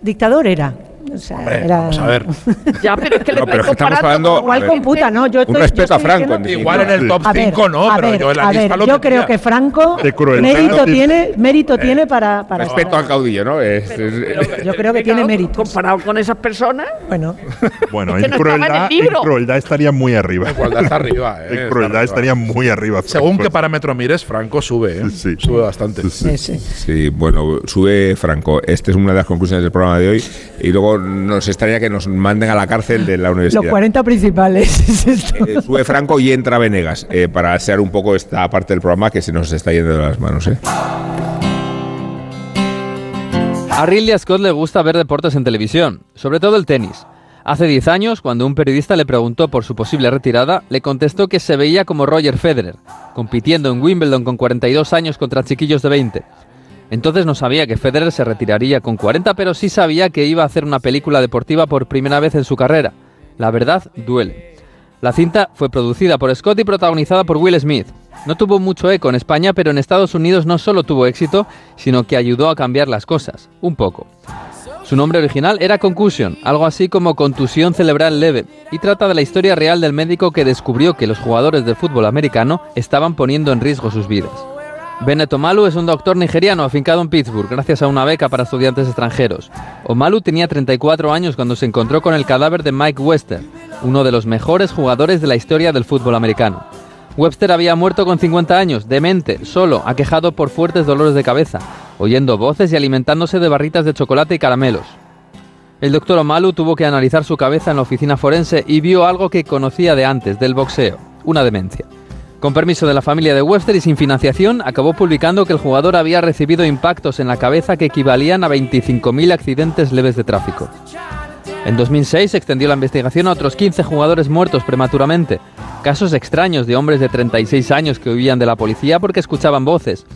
Dictador era. O sea, era- Vamos a ver. Ya, pero es que le No, pero es que estamos comparando hablando- Igual a computa, ¿no? Yo un estoy, yo respeto a estoy Franco, en. Igual en el top A ver, 5 no, a pero ver, yo en la a lista ver, yo creo que Franco De crueldad, mérito tiene, mérito tiene para, para Respeto al caudillo, ¿no? Es- es- Yo creo que tiene méritos. Comparado con esas personas, Bueno, Bueno, en, crueldad, en crueldad estaría muy arriba. En crueldad está arriba, eh, En crueldad estaría muy arriba. Según qué parámetro mires, Franco sube, ¿eh? Sí. Sube bastante. Sí. Sí, bueno, sube Franco. Esta es una de las conclusiones del programa de hoy. Y luego nos extraña que nos manden a la cárcel de la universidad. los 40 principales. es esto. Eh, sube Franco y entra Venegas eh, para hacer un poco esta parte del programa que se nos está yendo de las manos. ¿eh? A Ridley Scott le gusta ver deportes en televisión, sobre todo el tenis. Hace 10 años, cuando un periodista le preguntó por su posible retirada, le contestó que se veía como Roger Federer, compitiendo en Wimbledon con 42 años contra chiquillos de 20. Entonces no sabía que Federer se retiraría con 40, pero sí sabía que iba a hacer una película deportiva por primera vez en su carrera. La verdad duele. La cinta fue producida por Scott y protagonizada por Will Smith. No tuvo mucho eco en España, pero en Estados Unidos no solo tuvo éxito, sino que ayudó a cambiar las cosas, un poco. Su nombre original era Concussion, algo así como contusión cerebral leve, y trata de la historia real del médico que descubrió que los jugadores de fútbol americano estaban poniendo en riesgo sus vidas. Bennett Omalu es un doctor nigeriano afincado en Pittsburgh gracias a una beca para estudiantes extranjeros. Omalu tenía 34 años cuando se encontró con el cadáver de Mike Webster, uno de los mejores jugadores de la historia del fútbol americano. Webster había muerto con 50 años, demente, solo, aquejado por fuertes dolores de cabeza, oyendo voces y alimentándose de barritas de chocolate y caramelos. El doctor Omalu tuvo que analizar su cabeza en la oficina forense y vio algo que conocía de antes, del boxeo, una demencia. Con permiso de la familia de Webster y sin financiación, acabó publicando que el jugador había recibido impactos en la cabeza que equivalían a 25.000 accidentes leves de tráfico. En 2006 se extendió la investigación a otros 15 jugadores muertos prematuramente, casos extraños de hombres de 36 años que huían de la policía porque escuchaban voces,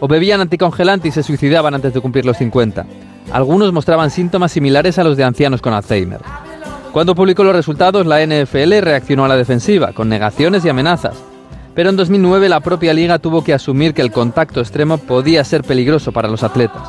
o bebían anticongelante y se suicidaban antes de cumplir los 50. Algunos mostraban síntomas similares a los de ancianos con Alzheimer. Cuando publicó los resultados, la NFL reaccionó a la defensiva, con negaciones y amenazas. Pero en 2009 la propia liga tuvo que asumir que el contacto extremo podía ser peligroso para los atletas.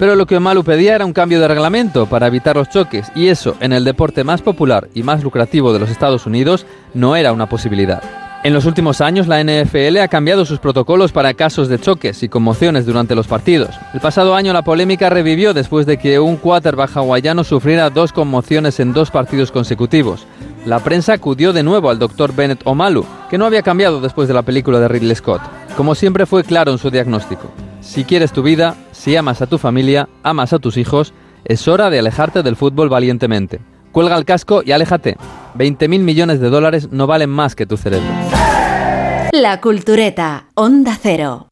Pero lo que Omalu pedía era un cambio de reglamento para evitar los choques, y eso, en el deporte más popular y más lucrativo de los Estados Unidos, no era una posibilidad. En los últimos años, la NFL ha cambiado sus protocolos para casos de choques y conmociones durante los partidos. El pasado año la polémica revivió después de que un quarterback hawaiano sufriera dos conmociones en dos partidos consecutivos. La prensa acudió de nuevo al Dr. Bennett Omalu, que no había cambiado después de la película de Ridley Scott. Como siempre fue claro en su diagnóstico. Si quieres tu vida, si amas a tu familia, amas a tus hijos, es hora de alejarte del fútbol valientemente. Cuelga el casco y aléjate. 20.000 millones de dólares no valen más que tu cerebro. La Cultureta, Onda Cero.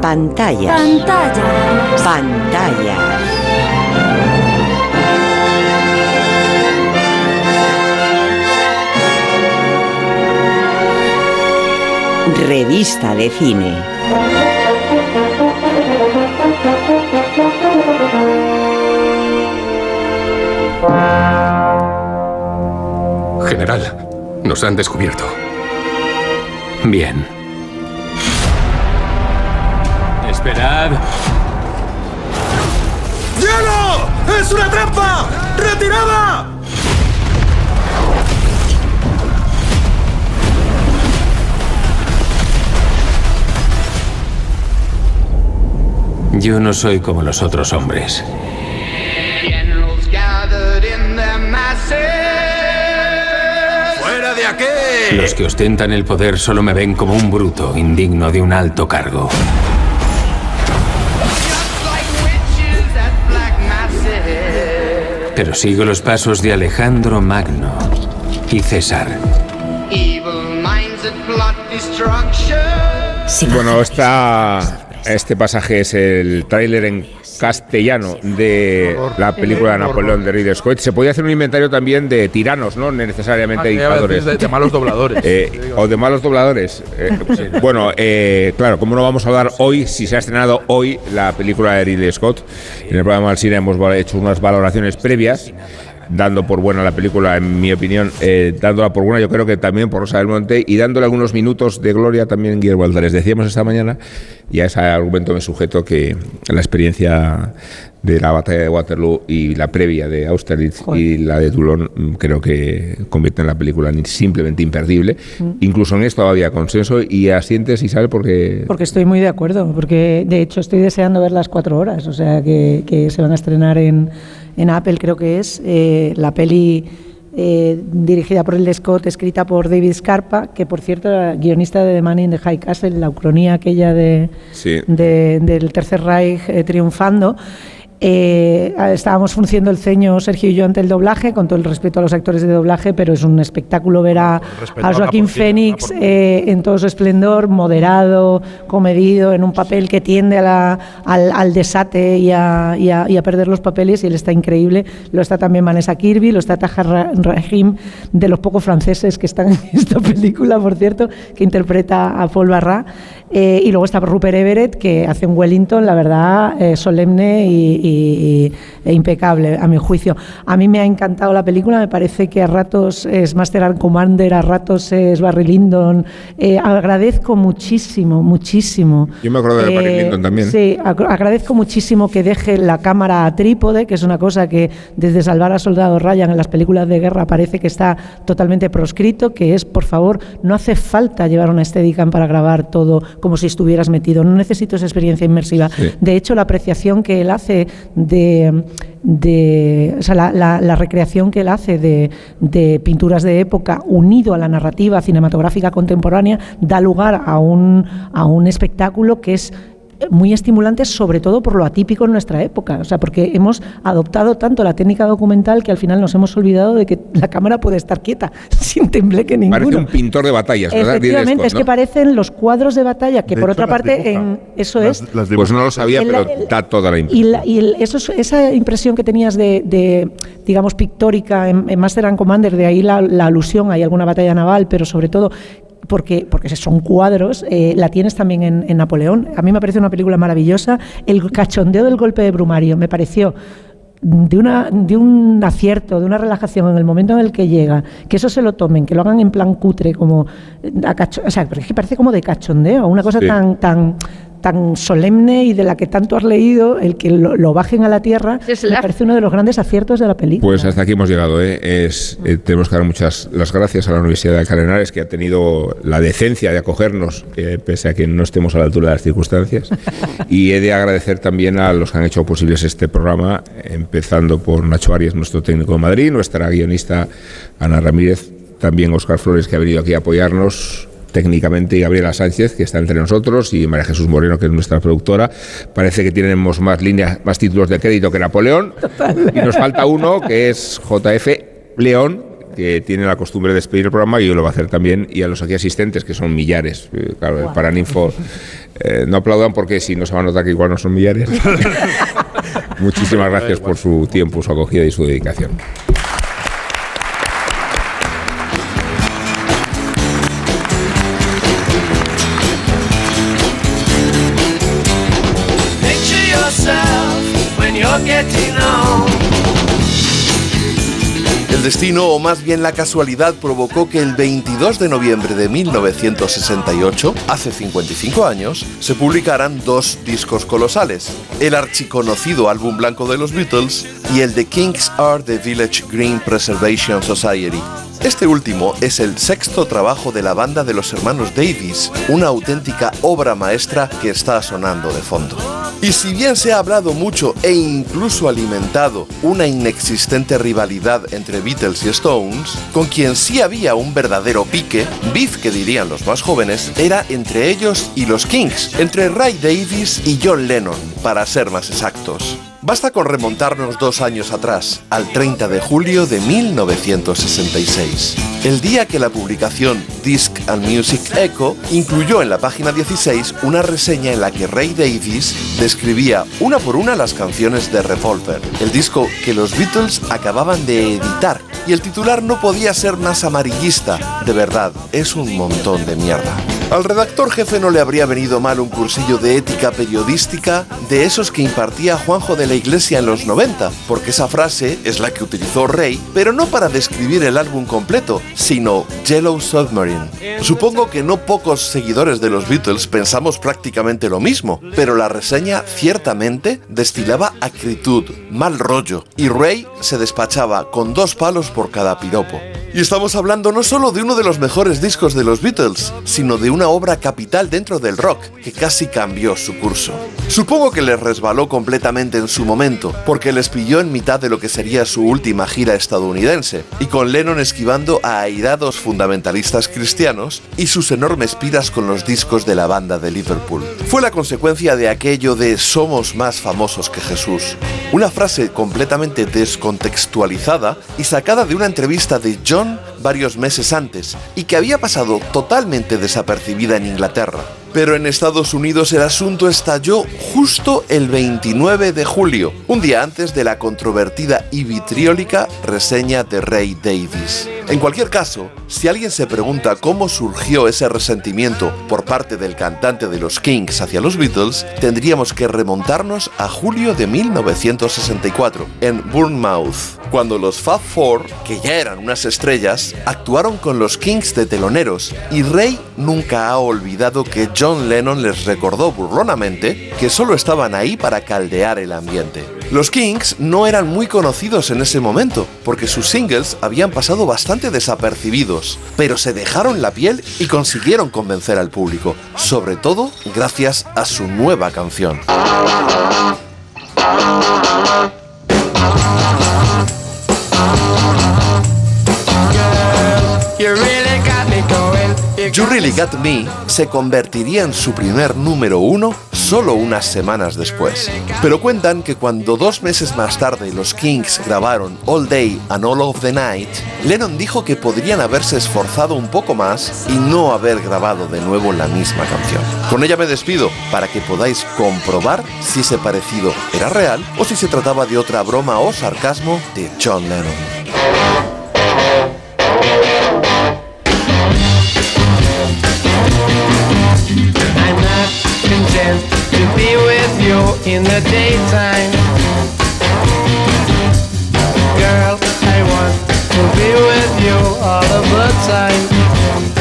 Pantalla. Pantalla. Pantalla. Revista de cine. General, nos han descubierto. Bien. Esperad. ¡Hielo! ¡Es una trampa! ¡Retirada! Yo no soy como los otros hombres. ¡Fuera de aquí! Los que ostentan el poder solo me ven como un bruto, indigno de un alto cargo. Pero sigo los pasos de Alejandro Magno y César. Bueno, está este pasaje es el tráiler en castellano de la película de Napoleón de Ridley Scott. Se podía hacer un inventario también de tiranos, no necesariamente Ah, dictadores. de- de malos dobladores. Eh, o de malos dobladores. Eh, bueno, eh, claro, ¿cómo no vamos a hablar hoy, si se ha estrenado hoy la película de Ridley Scott? En el programa del cine hemos hecho unas valoraciones previas dando por buena la película, en mi opinión, eh, dándola por buena, yo creo que también por Rosa del Monte y dándole algunos minutos de gloria también Guillermo Altares. Decíamos esta mañana, y a ese argumento me sujeto, que la experiencia de la batalla de Waterloo y la previa de Austerlitz y la de Toulon mm, creo que convierten la película en simplemente imperdible. Mm. Incluso en esto había consenso y asientes, Isabel, porque... Porque estoy muy de acuerdo, porque de hecho estoy deseando ver las cuatro horas, o sea, que, que se van a estrenar en, en Apple, creo que es, eh, la peli eh, dirigida por el Scott, escrita por David Scarpa, que por cierto era guionista de The Man in the High Castle, la ucronía aquella de, Sí. de- del Tercer Reich eh, triunfando. Eh, estábamos frunciendo el ceño Sergio y yo ante el doblaje, con todo el respeto a los actores de doblaje, pero es un espectáculo ver a, a Joaquín Fénix eh, en todo su esplendor, moderado, comedido, en un papel que tiende a la- al, al desate y a, y a- y a perder los papeles, y él está increíble. Lo está también Vanessa Kirby, lo está Tahar Ra- Rahim, de los pocos franceses que están en esta película, por cierto, que interpreta a Paul Barra. Eh, y luego está Rupert Everett, que hace un Wellington, la verdad, eh, solemne y, y- y- e impecable, a mi juicio. A mí me ha encantado la película, me parece que a ratos es Master and Commander, a ratos es Barry Lyndon. Eh, agradezco muchísimo, muchísimo. Yo me acuerdo de Barry Lyndon también. Sí, ag- agradezco muchísimo que deje la cámara a trípode, que es una cosa que desde Salvar a Soldado Ryan en las películas de guerra parece que está totalmente proscrito, que es, por favor, no hace falta llevar una Steadicam para grabar todo como si estuvieras metido. No necesito esa experiencia inmersiva. Sí. De hecho, la apreciación que él hace de, de o sea, la, la- la recreación que él hace de, de pinturas de época unido a la narrativa cinematográfica contemporánea da lugar a un, a un espectáculo que es muy estimulante, sobre todo por lo atípico en nuestra época. O sea, porque hemos adoptado tanto la técnica documental que al final nos hemos olvidado de que la cámara puede estar quieta, sin tembleque ninguno. Parece un pintor de batallas, ¿verdad? Efectivamente, Scott, es que parecen los cuadros de batalla, que De por hecho, otra parte, dibuja. en, eso Las- es. las. Pues no lo sabía, El- pero el- da toda la y, impresión. la- y el- eso es- esa impresión que tenías de, de, digamos, pictórica en, en Master and Commander, de ahí la, la alusión, hay alguna batalla naval, pero sobre todo porque, porque son cuadros, eh, la tienes también en, en Napoleón. A mí me parece una película maravillosa. El cachondeo del golpe de Brumario me pareció de, una, de un acierto, de una relajación en el momento en el que llega, que eso se lo tomen, que lo hagan en plan cutre, como a cacho- o sea, pero es que parece como de cachondeo, una cosa Sí. tan, tan, tan solemne y de la que tanto has leído, el que lo, lo bajen a la tierra, me parece uno de los grandes aciertos de la película. Pues hasta aquí hemos llegado. ¿eh? Es, eh, tenemos que dar muchas las gracias a la Universidad de Henares que ha tenido la decencia de acogernos, eh, pese a que no estemos a la altura de las circunstancias. y he de agradecer también a los que han hecho posibles este programa, empezando por Nacho Arias, nuestro técnico de Madrid, nuestra guionista Ana Ramírez, también Oscar Flores, que ha venido aquí a apoyarnos técnicamente y Gabriela Sánchez, que está entre nosotros, y María Jesús Moreno, que es nuestra productora. Parece que tenemos más líneas, más títulos de crédito que Napoleón. Y nos falta uno, que es JF León, que tiene la costumbre de despedir el programa y lo va a hacer también, y a los aquí asistentes, que son millares. Eh, Claro, el Paraninfo, eh, no aplaudan porque si no se va a notar que igual no son millares. Muchísimas gracias por su tiempo, su acogida y su dedicación. El destino, o más bien la casualidad, provocó que el 22 de noviembre de 1968, hace 55 años, se publicaran dos discos colosales. El archiconocido álbum blanco de los Beatles y el The Kings Are the Village Green Preservation Society. Este último es el sexto trabajo de la banda de los hermanos Davis, una auténtica obra maestra que está sonando de fondo. Y si bien se ha hablado mucho e incluso alimentado una inexistente rivalidad entre Beatles y Stones, con quien sí había un verdadero pique, beef que dirían los más jóvenes, era entre ellos y los Kings, entre Ray Davis y John Lennon, para ser más exactos. Basta con remontarnos dos años atrás, al 30 de julio de 1966, el día que la publicación Disc and Music Echo incluyó en la página 16 una reseña en la que Ray Davis describía una por una las canciones de Revolver, el disco que los Beatles acababan de editar, y el titular no podía ser más amarillista, de verdad, es un montón de mierda. Al redactor jefe no le habría venido mal un cursillo de ética periodística de esos que impartía Juanjo de la Iglesia en los 90, porque esa frase es la que utilizó Rey, pero no para describir el álbum completo, sino Yellow Submarine. Supongo que no pocos seguidores de los Beatles pensamos prácticamente lo mismo, pero la reseña ciertamente destilaba acritud, mal rollo, y Ray se despachaba con dos palos por cada piropo. Y estamos hablando no solo de uno de los mejores discos de los Beatles, sino de una obra capital dentro del rock que casi cambió su curso. Supongo que les resbaló completamente en su momento, porque les pilló en mitad de lo que sería su última gira estadounidense, y con Lennon esquivando a airados fundamentalistas cristianos y sus enormes piras con los discos de la banda de Liverpool. Fue la consecuencia de aquello de somos más famosos que Jesús. Una frase completamente descontextualizada y sacada de una entrevista de John varios meses antes y que había pasado totalmente desapercibida en Inglaterra. Pero en Estados Unidos el asunto estalló justo el 29 de julio, un día antes de la controvertida y vitriólica reseña de Ray Davis. En cualquier caso, si alguien se pregunta cómo surgió ese resentimiento por parte del cantante de los Kings hacia los Beatles, tendríamos que remontarnos a julio de 1964, en Bournemouth, cuando los Fab Four, que ya eran unas estrellas, actuaron con los Kings de teloneros, y Ray nunca ha olvidado que John Lennon les recordó burlonamente que solo estaban ahí para caldear el ambiente. Los Kings no eran muy conocidos en ese momento, porque sus singles habían pasado bastante desapercibidos, pero se dejaron la piel y consiguieron convencer al público, sobre todo gracias a su nueva canción. You Really Got Me se convertiría en su primer número uno solo unas semanas después. Pero cuentan que cuando dos meses más tarde los Kings grabaron All Day and All of the Night, Lennon dijo que podrían haberse esforzado un poco más y no haber grabado de nuevo la misma canción. Con ella me despido para que podáis comprobar si ese parecido era real o si se trataba de otra broma o sarcasmo de John Lennon. Content to be with you in the daytime. Girl, I want to be with you all of the time.